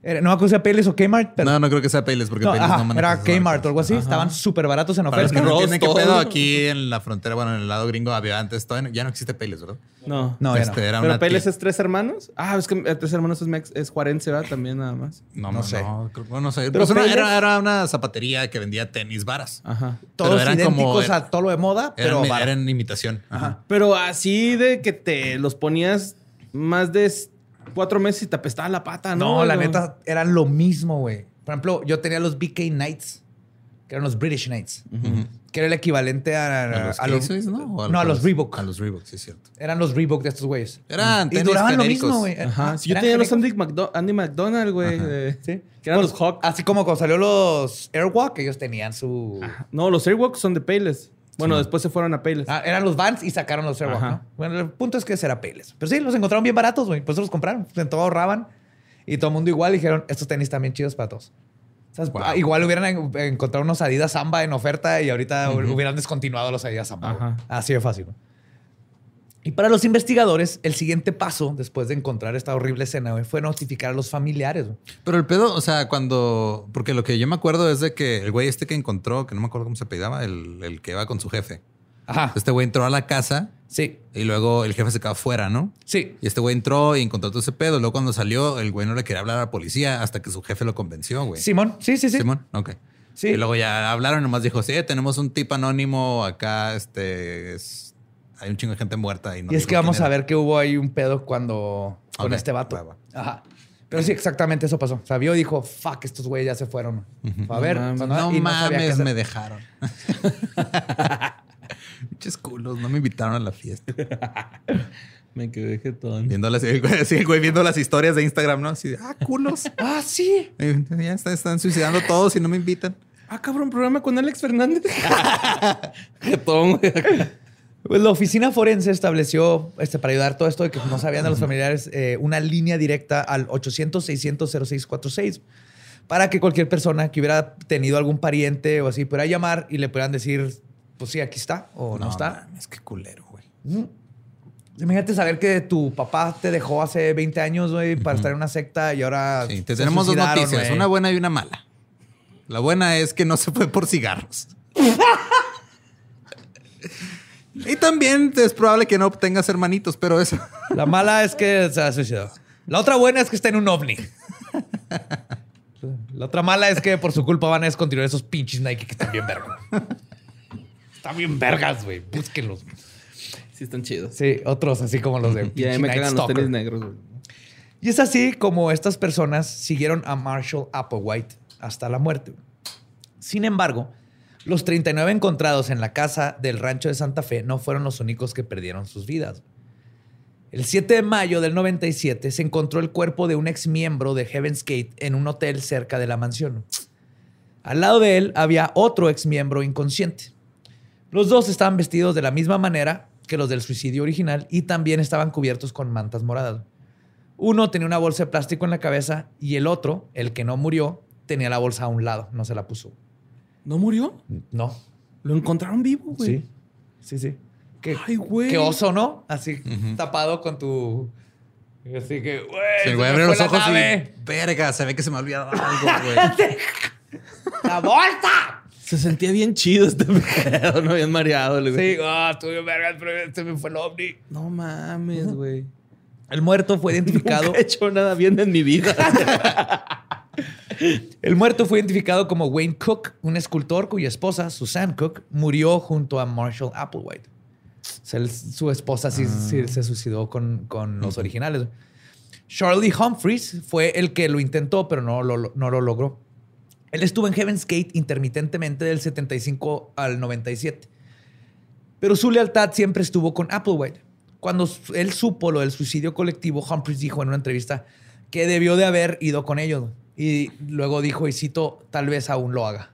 Era- no me acuerdo si era Payless o Kmart, pero... No, no creo que sea Payless porque No, Payless ajá, no maneja era. Kmart o algo así. Estaban súper baratos en Para los que oferta. no Ross, entienden qué todo. pedo, aquí en la frontera, bueno, en el lado gringo había antes, todavía no- ya no existe Payless, ¿verdad? No. No, este, no. era Pero tía- es tres hermanos. Ah, es que tres hermanos es, mex- es juarense, ¿verdad? También nada más. No, no no sé. No, creo- no sé. Pero Pues Payless- era, era una zapatería que vendía tenis varas. Ajá. Todos eran como- idénticos a todo lo de moda, pero Eran, eran imitación. Ajá. Pero así de que te los ponías más de cuatro meses y te apestaba la pata, ¿no? No, la neta eran lo mismo, güey. Por ejemplo, yo tenía los BK Knights, que eran los British Knights, que era el equivalente a, ¿A los a los- no? ¿O no, a los Reebok. A los Reebok, sí, es cierto. Eran los Reebok de estos güeyes. Eran y tenis duraban lo mismo, güey. Ajá. Sí, yo tenía los. Andy, McDo- Andy McDonald, güey. Sí. Que eran Pues, los Hawk. Así como cuando salió los Airwalk, ellos tenían su... No, los Airwalks son de Payless. Bueno, Sí. después se fueron a Payless. Ah, eran los Vans y sacaron los Airwalk. ¿no? Bueno, el punto es que era Payless. Pero sí, los encontraron bien baratos, güey. Por eso los compraron. En todo ahorraban. Y todo el mundo igual dijeron, estos tenis bien chidos para todos. Wow. ah, Igual hubieran en- encontrado unos Adidas Samba en oferta y ahorita hubieran descontinuado los Adidas Samba. Así de fácil. güey. Y para los investigadores, el siguiente paso, después de encontrar esta horrible escena, güey, fue notificar a los familiares. güey. Pero el pedo, o sea, cuando. Porque lo que yo me acuerdo es de que el güey este que encontró, que no me acuerdo cómo se apellidaba, el, el que iba con su jefe. Ajá. Este güey entró a la casa Sí, y luego el jefe se quedó afuera, ¿no? sí. Y este güey entró y encontró todo ese pedo. Luego cuando salió, el güey no le quería hablar a la policía hasta que su jefe lo convenció, güey. Simón, sí, sí, sí. Simón, ok. Sí. Y luego ya hablaron nomás dijo, sí, tenemos un tipo anónimo acá, este, es- hay un chingo de gente muerta. Y, no y es que vamos a ver que hubo ahí un pedo cuando con este vato. va, va. Ajá. Pero sí, exactamente eso pasó. O sea, vio y dijo, fuck, estos güeyes ya se fueron. Fue a ver. No mames. cuando- No qué mames, me dejaron. Pinches culos, no me invitaron a la fiesta. Me quedé jetón. Viendo las, sí, güey viendo las historias de Instagram, ¿no? Así de, ah, culos. Ah, sí. Ya están, están suicidando todos y no me invitan. Ah, cabrón, programa con Alex Fernández. jetón, güey. Pues la oficina forense estableció, este, para ayudar todo esto de que no sabían de los familiares, eh, una línea directa al 800-600-0646 para que cualquier persona que hubiera tenido algún pariente o así pudiera llamar y le pudieran decir, pues sí, aquí está o no, está. mames, qué culero, güey. Imagínate saber que tu papá te dejó hace 20 años, güey, para estar en una secta y ahora. Sí, te tenemos dos noticias, una buena y una mala. La buena es que no se fue por cigarros. y también es probable que no obtengas hermanitos, pero eso. La mala es que se ha suicidado. La otra buena es que está en un ovni. La otra mala es que por su culpa van a descontinuar esos pinches Nike que están bien vergas. Están bien vergas, güey. Búsquenlos. Sí, están chidos. Sí, otros así como los de Y me Night cagan los tenis negros, güey. Y es así como estas personas siguieron a Marshall Applewhite hasta la muerte. Sin embargo, los 39 encontrados en la casa del rancho de Santa Fe no fueron los únicos que perdieron sus vidas. El 7 de mayo del 97 se encontró el cuerpo de un ex miembro de Heaven's Gate en un hotel cerca de la mansión. Al lado de él había otro ex miembro inconsciente. Los dos estaban vestidos de la misma manera que los del suicidio original y también estaban cubiertos con mantas moradas. Uno tenía una bolsa de plástico en la cabeza y el otro, el que no murió, tenía la bolsa a un lado, no se la puso. ¿No murió? No. Lo encontraron vivo, güey. Sí. Sí, sí. Qué, Ay, güey. qué oso, ¿no? Así tapado con tu. Así que, güey. Se güey, me abre fue los ojos nave. y. Verga, se ve que se me ha olvidado algo, güey. ¡La bolsa! Se sentía bien chido este pedo, no bien mareado. güey. Sí, ah, estuve bien vergas, pero se me fue el ovni. No mames, güey. El muerto fue identificado. Nunca he hecho nada bien en mi vida. El muerto fue identificado como Wayne Cook, un escultor cuya esposa, Susan Cook, murió junto a Marshall Applewhite. O sea, él- su esposa sí, sí se suicidó con, con los originales. Charlie Humphreys fue el que lo intentó, pero no lo, no lo logró. Él estuvo en Heaven's Gate intermitentemente del 75 al 97. Pero su lealtad siempre estuvo con Applewhite. Cuando él supo lo del suicidio colectivo, Humphreys dijo en una entrevista que debió de haber ido con ellos. Y luego dijo, y cito, tal vez aún lo haga.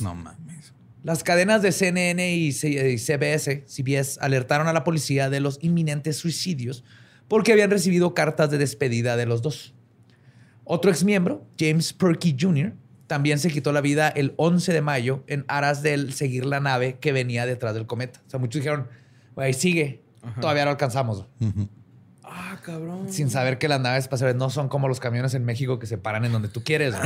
No mames. Las cadenas de CNN y CBS, CBS alertaron a la policía de los inminentes suicidios porque habían recibido cartas de despedida de los dos. Otro exmiembro, James Perky Jr., también se quitó la vida el 11 de mayo en aras del seguir la nave que venía detrás del cometa. O sea, muchos dijeron, güey, sigue, todavía no alcanzamos. Ah, cabrón. Sin saber que las naves espaciales no son como los camiones en México que se paran en donde tú quieres.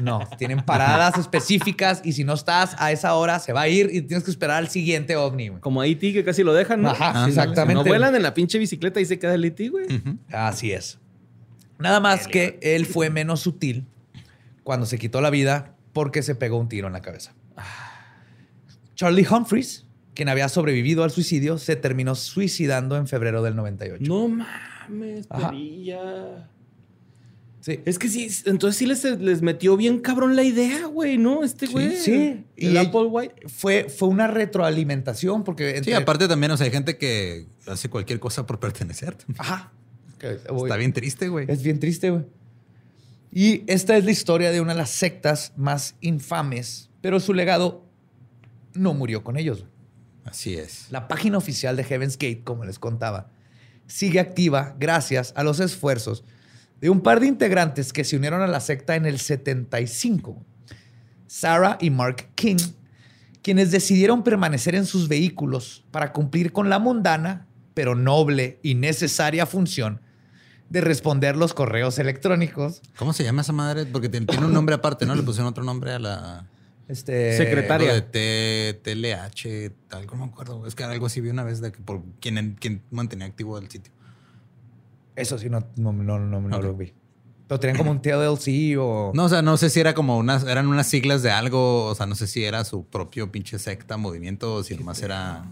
No, tienen paradas específicas y si no estás a esa hora se va a ir y tienes que esperar al siguiente ovni. güey. Como Haití, que casi lo dejan, ¿no? Ajá, exactamente. no vuelan en la pinche bicicleta y se queda el Haití, güey. Así es. Nada más que él fue menos sutil cuando se quitó la vida porque se pegó un tiro en la cabeza. Charlie Humphreys, quien había sobrevivido al suicidio, se terminó suicidando en febrero del 98. No mames, perilla. Sí. Es que sí, entonces sí les, les metió bien cabrón la idea, güey, ¿no? Este güey. sí. El Y- Apple White. Fue, fue una retroalimentación porque... Sí, aparte también, o sea, hay gente que hace cualquier cosa por pertenecer. Ajá. Está bien triste, güey. Es bien triste, güey. Y esta es la historia de una de las sectas más infames, pero su legado no murió con ellos. güey. Así es. La página oficial de Heaven's Gate, como les contaba, sigue activa gracias a los esfuerzos de un par de integrantes que se unieron a la secta en el 75. Sarah y Mark King, quienes decidieron permanecer en sus vehículos para cumplir con la mundana, pero noble y necesaria función de responder los correos electrónicos. ¿Cómo se llama esa madre? Porque tiene un nombre aparte, ¿no? Le pusieron otro nombre a la... Este, Secretaria. de T, TLH, tal, no me acuerdo. Es que algo así vi una vez de que por quién, quién mantenía activo el sitio. Eso sí, no, no, no, no, no Ok. lo vi. Pero tenían como un TLC o... No, o sea, no sé si era como unas, eran unas siglas de algo, o sea, no sé si era su propio pinche secta, movimiento, o si nomás era.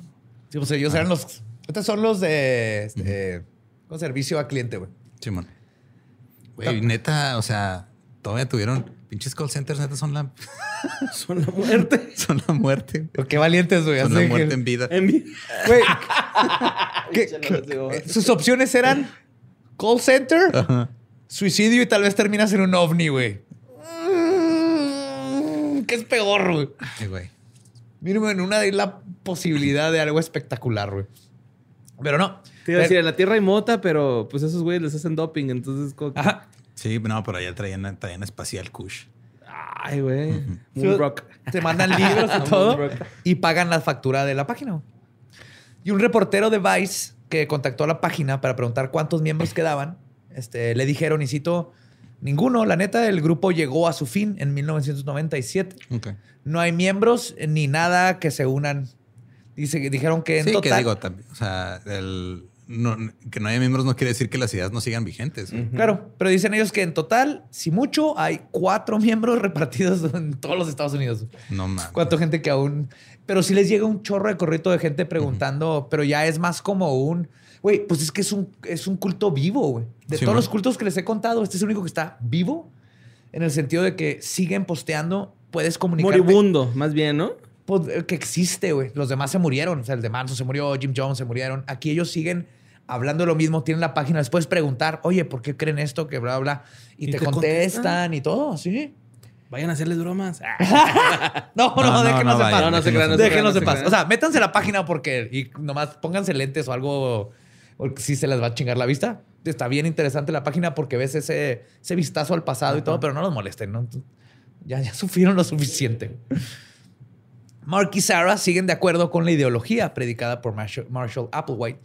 Sí, pues ellos eran los. Estos son los de este, con servicio a cliente, güey. Simón. Güey, neta, o sea, todavía tuvieron pinches call centers, neta, son la, Son la muerte. son la muerte. Pero qué valientes, güey. Son así la muerte que- en vida. En mi- Güey. ¿Qué- qué- sus opciones eran call center, Ajá. suicidio y tal vez terminas en un ovni, güey. Mm, ¿Qué es peor, güey? Sí, güey. Mínimo en una hay la posibilidad de algo espectacular, güey. Pero no. Te iba a decir, en la Tierra hay mota, pero pues esos güeyes les hacen doping, entonces... Ajá. Sí, no, pero allá traían, traían espacial Kush. Ay, güey. Moonrock. Te mandan libros y todo y pagan la factura de la página. Y un reportero de Vice que contactó a la página para preguntar cuántos miembros quedaban, este, le dijeron, y cito, ninguno. La neta, el grupo llegó a su fin en 1997. Ok. No hay miembros ni nada que se unan. Dice, dijeron que en Sí, total... que digo también. O sea, el, no- que no haya miembros no quiere decir que las ideas no sigan vigentes. Claro, pero dicen ellos que en total, si mucho, hay cuatro miembros repartidos en todos los Estados Unidos. No mames. Cuánta gente que aún. Pero sí les llega un chorro de corrito de gente preguntando, pero ya es más como un. Güey, pues es que es un, es un culto vivo, güey. De Sí, todos man. los cultos que les he contado, este es el único que está vivo en el sentido de que siguen posteando, puedes comunicar. Moribundo, más bien, ¿no? que existe, güey. Los demás se murieron. O sea, el de Manson se murió, Jim Jones se murieron. Aquí ellos siguen hablando de lo mismo, tienen la página. Les puedes preguntar, oye, ¿por qué creen esto? Que bla, bla. Y, ¿Y te, te contestan contestan? y todo, sí. Vayan a hacerles bromas. Ah, No, no, No, no, déjenos no en paz. no, no se crean, no se crean, déjenos no en se paz. O sea, métanse a la página porque y nomás pónganse lentes o algo porque sí se les va a chingar la vista. Está bien interesante la página porque ves ese, ese vistazo al pasado y todo, pero no los molesten, ¿no? Ya, ya sufrieron lo suficiente. Mark y Sarah siguen de acuerdo con la ideología predicada por Marshall, Marshall Applewhite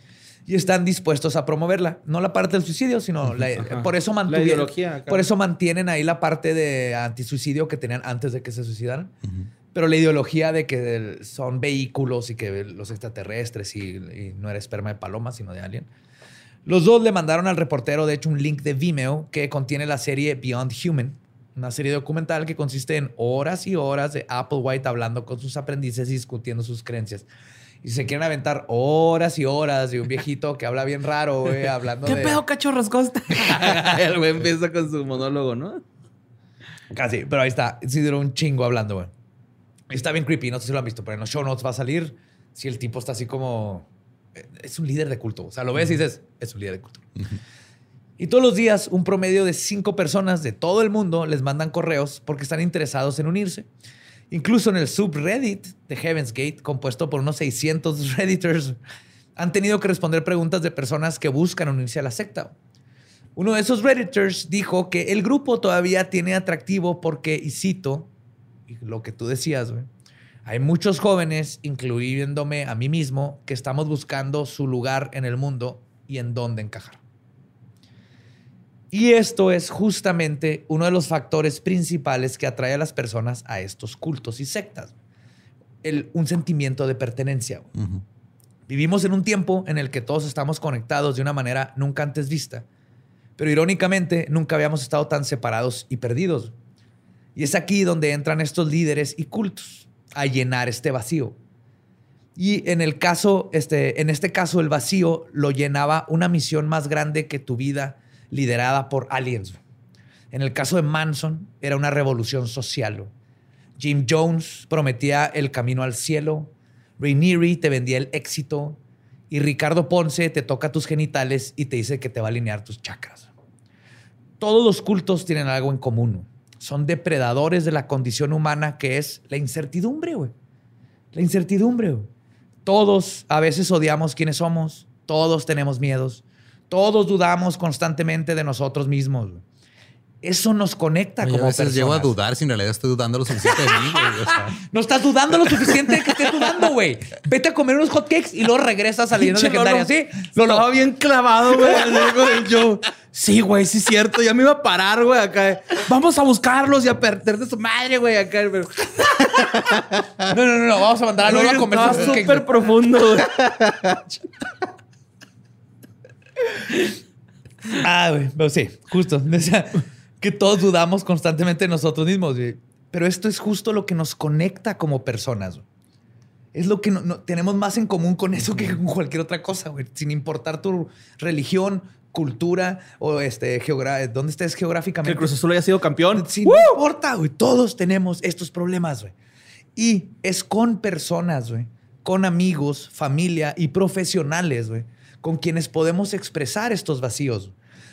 y están dispuestos a promoverla. No la parte del suicidio, sino la- por eso La mantuvieron. Por eso mantienen ahí la parte de antisuicidio que tenían antes de que se suicidaran. Pero la ideología de que son vehículos y que los extraterrestres y, y no era esperma de paloma, sino de alien. Los dos le mandaron al reportero, de hecho, un link de Vimeo que contiene la serie Beyond Human, una serie documental que consiste en horas y horas de Applewhite hablando con sus aprendices y discutiendo sus creencias. Y se quieren aventar horas y horas de un viejito que habla bien raro, güey, hablando ¿Qué de... pedo, cachorros costa? el güey empieza con su monólogo, ¿no? Casi, pero ahí está. Sí duró un chingo hablando, güey. Está bien creepy, no sé si lo han visto, pero en los show notes va a salir si el tipo está así como Es un líder de culto. O sea, lo ves y dices, es un líder de culto. Y todos los días, un promedio de cinco personas de todo el mundo les mandan correos porque están interesados en unirse. Incluso en el subreddit de Heaven's Gate, compuesto por unos 600 redditors, han tenido que responder preguntas de personas que buscan unirse a la secta. Uno de esos redditors dijo que el grupo todavía tiene atractivo porque, y cito, lo que tú decías, hay muchos jóvenes, incluyéndome a mí mismo, que estamos buscando su lugar en el mundo y en dónde encajar. Y esto es justamente uno de los factores principales que atrae a las personas a estos cultos y sectas. El- un sentimiento de pertenencia. Vivimos en un tiempo en el que todos estamos conectados de una manera nunca antes vista. Pero irónicamente, nunca habíamos estado tan separados y perdidos. Y es aquí donde entran estos líderes y cultos a llenar este vacío. Y en el caso, este, en este caso, el vacío lo llenaba una misión más grande que tu vida, liderada por aliens. En el caso de Manson, era una revolución social. Jim Jones prometía el camino al cielo. Rainieri te vendía el éxito. Y Ricardo Ponce te toca tus genitales y te dice que te va a alinear tus chakras. Todos los cultos tienen algo en común. Son depredadores de la condición humana que es la incertidumbre, güey. La incertidumbre, güey. Todos a veces odiamos quiénes somos. Todos tenemos miedos. Todos dudamos constantemente de nosotros mismos. Eso nos conecta Yo como a veces llego a personas. dudar si en realidad estoy dudando lo suficiente de mí. güey, o sea. No estás dudando lo suficiente que estés dudando, güey. Vete a comer unos hotcakes y luego regresas a leyendas legendarias. Sí, Lolo. Estaba bien clavado, güey. Yo, sí, güey, sí es cierto. Ya me iba a parar, güey, acá. Vamos a buscarlos y a perder de su madre, güey, acá. No, no, no, no. Vamos a mandar a Lolo a comer Estaba súper profundo, güey. Ah, güey. Pero sí, justo. O sea, que todos dudamos constantemente de nosotros mismos. güey. Pero esto es justo lo que nos conecta como personas. güey. Es lo que no- no- tenemos más en común con eso que con cualquier otra cosa, güey. Sin importar tu religión, cultura o este, dónde estés Que geográficamente. el Cruz Azul haya sido campeón. Sí, no importa, güey. Todos tenemos estos problemas, güey. Y es con personas, güey. Con amigos, familia y profesionales, güey. Con quienes podemos expresar estos vacíos.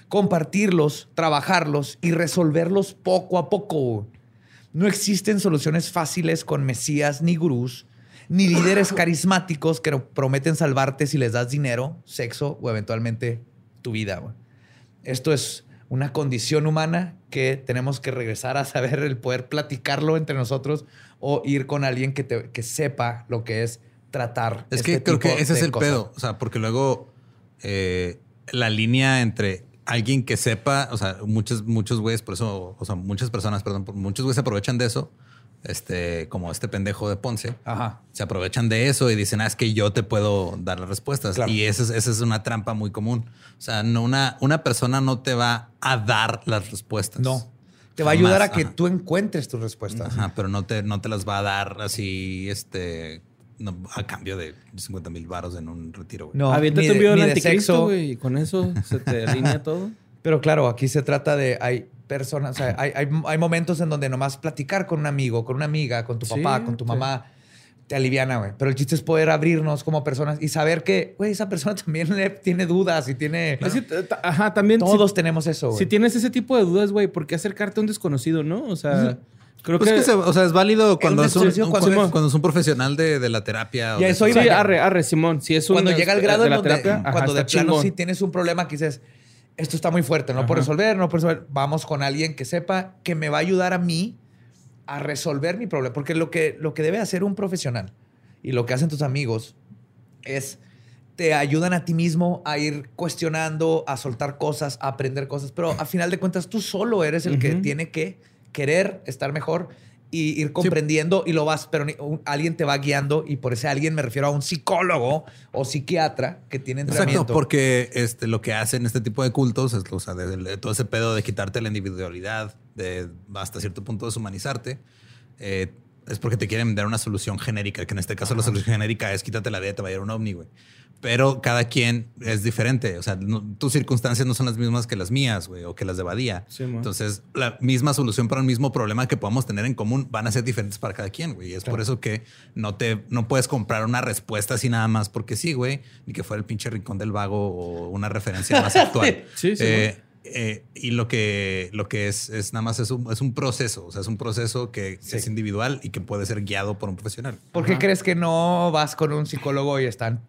Compartirlos, trabajarlos y resolverlos poco a poco. No existen soluciones fáciles con mesías ni gurús, ni líderes carismáticos que prometen salvarte si les das dinero, sexo o eventualmente tu vida. Esto es una condición humana que tenemos que regresar a saber el poder platicarlo entre nosotros o ir con alguien que, te- que sepa lo que es tratar. Es este que creo tipo que ese es el cosas. pedo. O sea, porque luego eh, la línea entre alguien que sepa, o sea, muchos, muchos güeyes, por eso, o sea, muchas personas, perdón, muchos güeyes se aprovechan de eso. Este, como este pendejo de Ponce, Ajá. se aprovechan de eso y dicen, ah, es que yo te puedo dar las respuestas. Claro. Y esa es, esa es una trampa muy común. O sea, no una, una persona no te va a dar las respuestas. No. Te va a ayudar a que ajá. tú encuentres tus respuestas. Ajá, pero no te, no te las va a dar así, este, no, a cambio de 50 mil baros en un retiro. güey. No, Aviéntate un de- video de anticristo, sexo. güey. Y con eso se te alinea todo. Pero claro, aquí se trata de hay personas, o sea, hay, hay- hay momentos en donde nomás platicar con un amigo, con una amiga, con tu Sí, papá, con tu sí. mamá, te aliviana, güey. Pero el chiste es poder abrirnos como personas y saber que, güey, esa persona también le- tiene dudas y tiene... Ajá, también. si- Todos tenemos eso, güey. Si tienes ese tipo de dudas, güey, ¿por qué acercarte a un desconocido, no? O sea, creo Pues que. que se- o sea, es válido cuando es un, un- cuando cuando, es- cuando es un profesional de, de la terapia. Ya de eso iba. sí, arre, arre, Simón. Si es un, cuando llega el grado de en la donde, terapia, ajá, cuando de plano sí tienes un problema que dices, esto está muy fuerte, no puedo Ajá. resolver, no puedo resolver. Vamos con alguien que sepa que me va a ayudar a mí a resolver mi problema. Porque lo que, lo que debe hacer un profesional y lo que hacen tus amigos es te ayudan a ti mismo a ir cuestionando, a soltar cosas, a aprender cosas, pero a final de cuentas tú solo eres el que Ujú. tiene que querer estar mejor y ir comprendiendo y lo vas, pero alguien te va guiando y por ese alguien me refiero a un psicólogo o psiquiatra que tiene entrenamiento. Exacto, porque este, lo que hacen este tipo de cultos es o sea, de- de todo ese pedo de quitarte la individualidad, de hasta cierto punto deshumanizarte. eh, es porque te quieren dar una solución genérica, que en este caso la solución genérica es quítate la D, te va a ir un ovni, güey. Pero cada quien es diferente. O sea, no- tus circunstancias no son las mismas que las mías, güey, o que las de Badía. Sí. Entonces, la misma solución para el mismo problema que podamos tener en común van a ser diferentes para cada quien, güey. Y es por eso que no te no puedes comprar una respuesta así nada más porque sí, güey, ni que fuera el pinche rincón del vago o una referencia más actual. Sí, sí, Eh, eh, y lo que, lo que es, es nada más es un, es un proceso, o sea, es un proceso que es individual y que puede ser guiado por un profesional. ¿Por qué crees que no vas con un psicólogo y están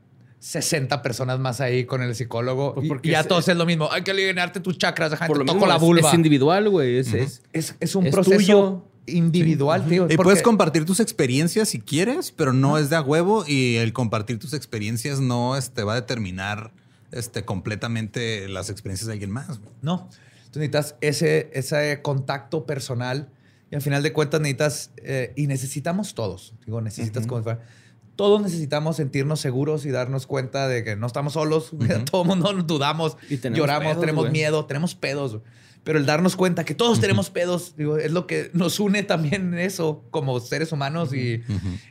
60 personas más ahí con el psicólogo? Pues y- porque y ya es- todos es lo mismo. Hay que alinearte tus chakras, deja, Por te lo toco mismo, la es- vulva. Es, individual, güey. Es, es- Es, es un Es proceso tuyo. individual, tío. Y porque- puedes compartir tus experiencias si quieres, pero no es de a huevo y el compartir tus experiencias no este, va a determinar este, completamente las experiencias de alguien más. No. Tú necesitas ese, ese contacto personal y al final de cuentas necesitas, eh, y necesitamos todos, digo, necesitas como si fuera- todos necesitamos sentirnos seguros y darnos cuenta de que no estamos solos, todo el mundo nos dudamos, Y tenemos lloramos, pedos, tenemos miedo, tenemos pedos. Pero el darnos cuenta que todos tenemos pedos, digo, es lo que nos une también en eso, como seres humanos y,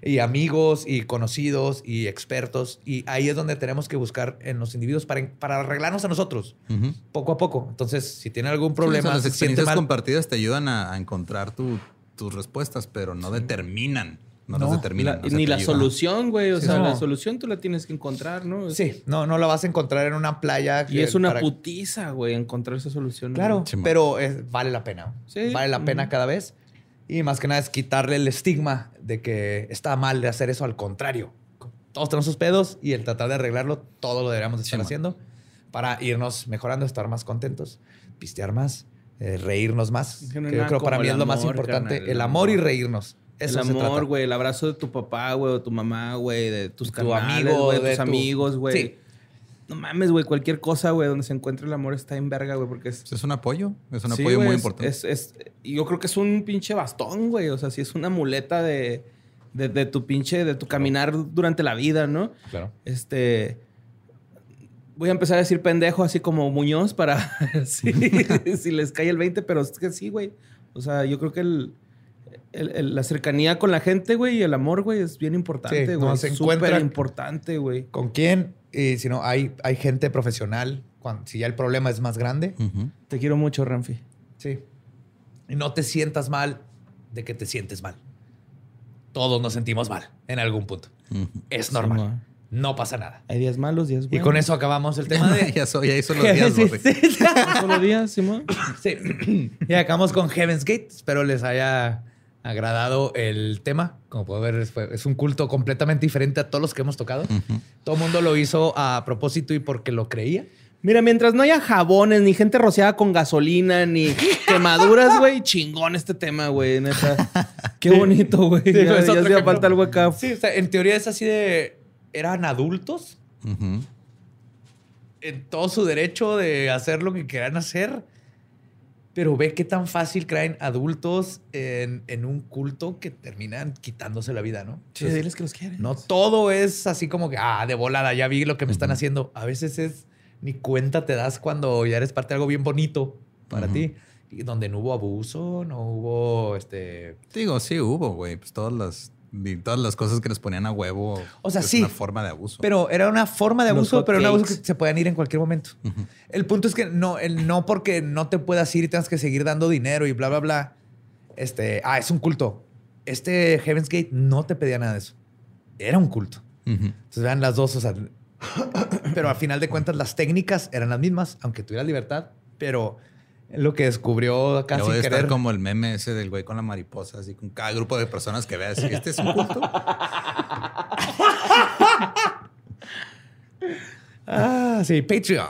y amigos y conocidos y expertos. Y ahí es donde tenemos que buscar en los individuos para, para arreglarnos a nosotros poco a poco. Entonces, si tiene algún Sí, o sea, problema, las se experiencias mal, compartidas te ayudan a, a encontrar tu- tus respuestas, pero no determinan. No, No, las determinan. ni la solución, güey. O Sí, sea, no. la solución tú la tienes que encontrar, ¿no? Sí, no, no la vas a encontrar en una playa. Y que- es una para- putiza, güey, encontrar esa solución. Claro. Sí, pero es- vale la pena. Sí. Vale la pena cada vez. Y más que nada es quitarle el estigma de que está mal de hacer eso. Al contrario, todos tenemos sus pedos y el tratar de arreglarlo, todo lo deberíamos de estar man. haciendo para irnos mejorando, estar más contentos, pistear más, eh, reírnos más. Que yo creo para mí es lo más importante. carnal, el amor y reírnos. El amor, güey, el abrazo de tu papá, güey, o tu mamá, güey, de tus Tu carnales, amigo, güey, de tus tu- amigos, güey. Sí. No mames, güey, cualquier cosa, güey, donde se encuentre el amor está en verga, güey, porque es... Pues Es un apoyo, es un Sí, apoyo muy es- importante. Es, es- yo creo que es un pinche bastón, güey. O sea, sí es una muleta de, de, de tu pinche, de tu caminar durante la vida, ¿no? Claro. Este. Voy a empezar a decir pendejo así como Muñoz para sí, si les cae el 20, pero es que sí, güey. O sea, yo creo que el, el- el- la cercanía con la gente, güey, y el amor, güey, es bien Sí, importante, no, güey. se Es súper encuentran- importante, güey. ¿Con quién? Y si no, hay, hay gente profesional. Cuando, si ya el problema es más grande. Te quiero mucho, Ramfi. Sí. Y no te sientas mal de que te sientes mal. Todos nos sentimos mal en algún punto. Es Sí, normal. no pasa nada. Hay días malos, días Y buenos. con eso acabamos el tema de... ya, soy, ya hizo los días, Borre. Solo días, Simón. Sí. Y acabamos con Heaven's Gate. Espero les haya agradado el tema. Como puedo ver, es, un culto completamente diferente a todos los que hemos tocado. Todo el mundo lo hizo a propósito y porque lo creía. Mira, mientras no haya jabones, ni gente rociada con gasolina, ni quemaduras, güey, chingón este tema, güey, neta. Qué bonito, güey. Sí, ya hacía falta algo acá. Sí, o sea, en teoría es así de... Eran adultos en todo su derecho de hacer lo que quieran hacer. Pero ve qué tan fácil caen adultos en, en un culto que terminan quitándose la vida, ¿no? Sí, Entonces, diles que los quieren. no todo es así como que, ah, de volada, ya vi lo que me están haciendo. A veces es ni cuenta te das cuando ya eres parte de algo bien bonito para ti. Y donde no hubo abuso, no hubo este. Digo, sí hubo, güey. Pues todas las, vi- todas las cosas que les ponían a huevo. O sea, es sí. una forma de abuso. Pero era una forma de abuso, pero un abuso que se podían ir en cualquier momento. El punto es que no, el no porque no te puedas ir y tengas que seguir dando dinero y bla, bla, bla. Este, ah, es un culto. Este Heaven's Gate no te pedía nada de eso. Era un culto. Ujú. Entonces vean las dos, o sea, pero al final de cuentas las técnicas eran las mismas, aunque tuvieras libertad, pero lo que descubrió acá Luego sin de estar querer. como el meme ese del güey con la mariposa, así con cada grupo de personas que veas. Este es un culto. Ah, sí, Patreon.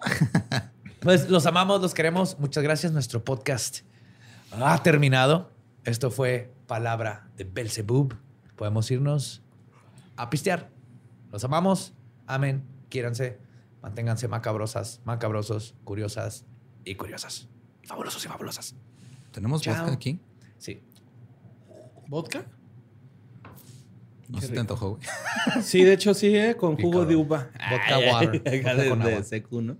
pues los amamos, los queremos. Muchas gracias. Nuestro podcast ha terminado. Esto fue Palabra de Belzebub. Podemos irnos a pistear. Los amamos. Amén. Quiéranse. Manténganse macabrosas, macabrosos, curiosas y curiosas. Y fabulosos y fabulosas. ¿Tenemos Chao. vodka aquí? Sí. ¿Vodka? No se te antojó, güey. Sí, de hecho sí, ¿eh? Con jugo de uva. Vodka Ay, water. Vodka de, con de agua. secu, ¿no?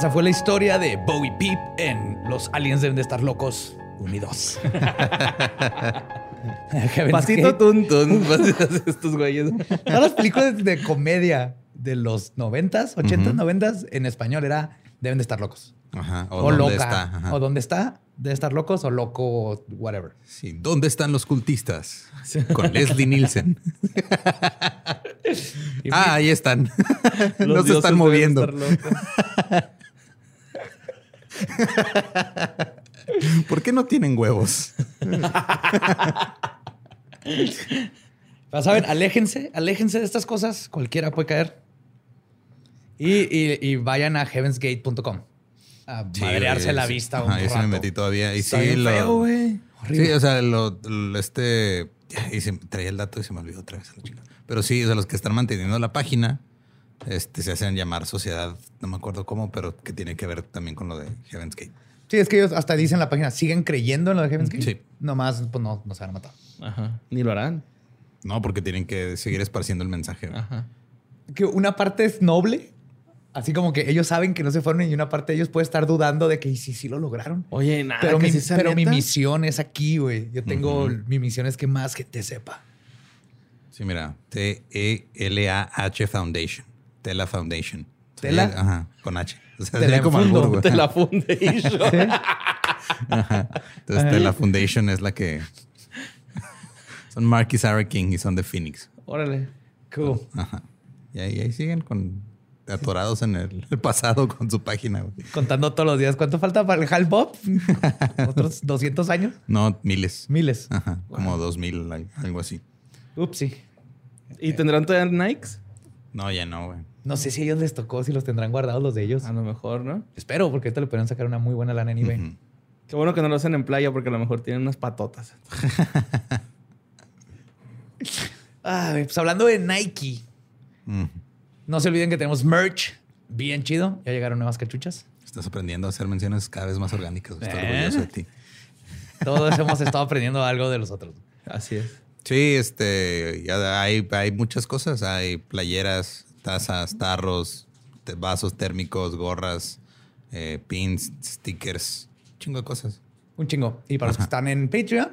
Esa fue la historia de Bowie Peep en Los Aliens deben de estar locos unidos. Pasito Gate. tun tun. Estos güeyes. Todas las películas de comedia de los 90s, 80s, 90s en español era deben de estar locos. Ajá. O, O, loca. está. Ajá. O dónde está, debe estar locos o loco, whatever. Sí. ¿Dónde están los cultistas? Con Leslie Nielsen. ah, ahí están. no Los se dioses están moviendo. ¿Por qué no tienen huevos? Pero saben, aléjense, aléjense de estas cosas. Cualquiera puede caer. Y, y- y vayan a heavensgate.com a madrearse la vista un Ajá, ahí sí me metí todavía. Y Está sí, bien lo- feo, güey. Horrible. Sí, o sea, lo, lo- este. Y se, traía el dato y se me olvidó otra vez. a. Pero sí, o sea, los que están manteniendo la página este, se hacen llamar sociedad, no me acuerdo cómo, pero que tiene que ver también con lo de Heaven's Gate. Sí, es que ellos hasta dicen en la página, ¿siguen creyendo en lo de Heaven's Gate? Sí. Nomás, pues no, no se van a matar. Ajá. Ni lo harán. No, porque tienen que seguir esparciendo el mensaje. Ajá. Que una parte es noble, así como que ellos saben que no se fueron y una parte de ellos puede estar dudando de que "¿Y si sí lo lograron. Oye, nada. pero que mi, sí pero misión es aquí, güey. Yo tengo, mi misión es que más gente sepa. Sí, mira, T-E-L-A-H Foundation. Tela Foundation. ¿Tela? Ajá, con H. O sea, Tela sería como fundo. albur, güey. Te la foundation. Ajá. Entonces, Tela Foundation es la que. Son Mark y Sarah King y son de Phoenix. Órale. Cool. Ajá. Y ahí, ahí siguen con atorados en el, el pasado con su página. güey. Contando todos los días. ¿Cuánto falta para el Hal Bob? ¿Otros 200 años? No, miles. Miles. Ajá, como dos mil, al- algo así. Upsi. ¿Y tendrán todavía Nikes? No, ya no, güey. No sé si a ellos les tocó, si los tendrán guardados los de ellos. A lo mejor, ¿no? Espero, porque ahorita le podrían sacar una muy buena lana en eBay. Ujú. Qué bueno que no lo hacen en playa porque a lo mejor tienen unas patotas. Ah, pues hablando de Nike, no se olviden que tenemos merch bien chido. Ya llegaron nuevas cachuchas. Estás aprendiendo a hacer menciones cada vez más orgánicas. Estoy ¿Eh? orgulloso de ti. Todos hemos estado aprendiendo algo de los otros. Así es. Sí, este, ya hay, hay muchas cosas. Hay playeras, tazas, tarros, vasos térmicos, gorras, eh, pins, stickers, chingo de cosas. Un chingo. Y para los que están en Patreon,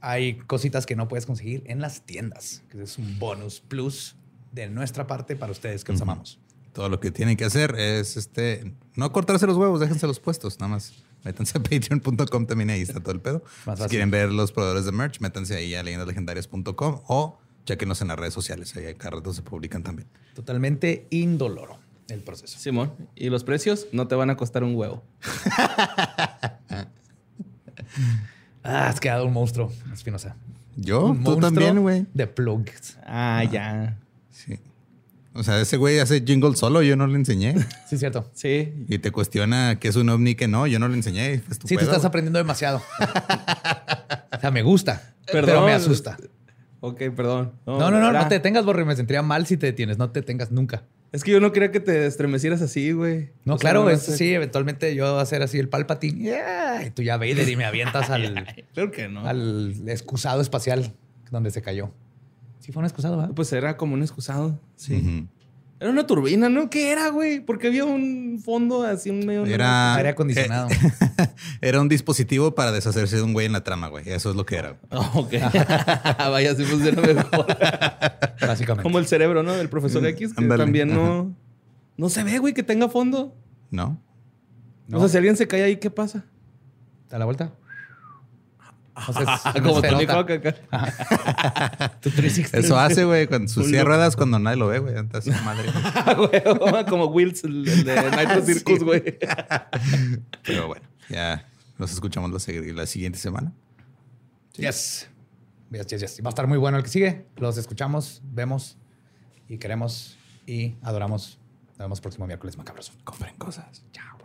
hay cositas que no puedes conseguir en las tiendas, que es un bonus plus de nuestra parte para ustedes que los amamos. Todo lo que tienen que hacer es este, no cortarse los huevos, déjense los puestos, nada más. Métanse a patreon.com también, ahí está todo el pedo. Más si quieren ver los proveedores de merch, métanse ahí a leyendaslegendarias.com o chequenos en las redes sociales, ahí cada rato se publican también. Totalmente indoloro el proceso. Simón. Y los precios no te van a costar un huevo. Ah, has quedado un monstruo, Espinosa. Yo, Un tú también, güey. De plugs. Ah, ya. Sí. O sea, ese güey hace jingle solo, yo no le enseñé. Sí, es cierto. Sí. Y te cuestiona que es un ovni que no, yo no le enseñé. Sí, tú pedo, estás güey. aprendiendo demasiado. o sea, me gusta, pero Perdón. me asusta. Ok, perdón. No, no, no, no te detengas, Borre. Me sentiría mal si te detienes. No te detengas nunca. Es que yo no quería que te estremecieras así, güey. No, O sea, claro, no es, sí, eventualmente yo voy a hacer así el Palpatine. Yeah, y tú ya Vader y me avientas al, Claro que no. al excusado espacial donde se cayó. Sí, fue un excusado, ¿verdad? Pues era como un excusado. Sí. Ujú. Era una turbina, ¿no? ¿Qué era, güey? Porque había un fondo así un medio. Era, Aire acondicionado. era un dispositivo para deshacerse de un güey en la trama, güey. Eso es lo que era. ok. Vaya, sí funciona mejor. básicamente. como el cerebro, ¿no? Del profesor X, que también no. No se ve, güey, que tenga fondo. ¿No? No. O sea, si alguien se cae ahí, ¿qué pasa? ¿Da la vuelta? O sea, es una como Tony. Hawk acá. Tu 360. Eso hace, güey, con sus loco. ruedas cuando nadie lo ve, güey. Antes, madre. Güey, como Wills, el de Nitro Circus, güey. Pero bueno, ya nos escuchamos la, siguiente semana. Yes. Yes, yes, yes. Va a estar muy bueno el que sigue. Los escuchamos, vemos y queremos y adoramos. Nos vemos próximo miércoles macabroso. Compren cosas. Chao.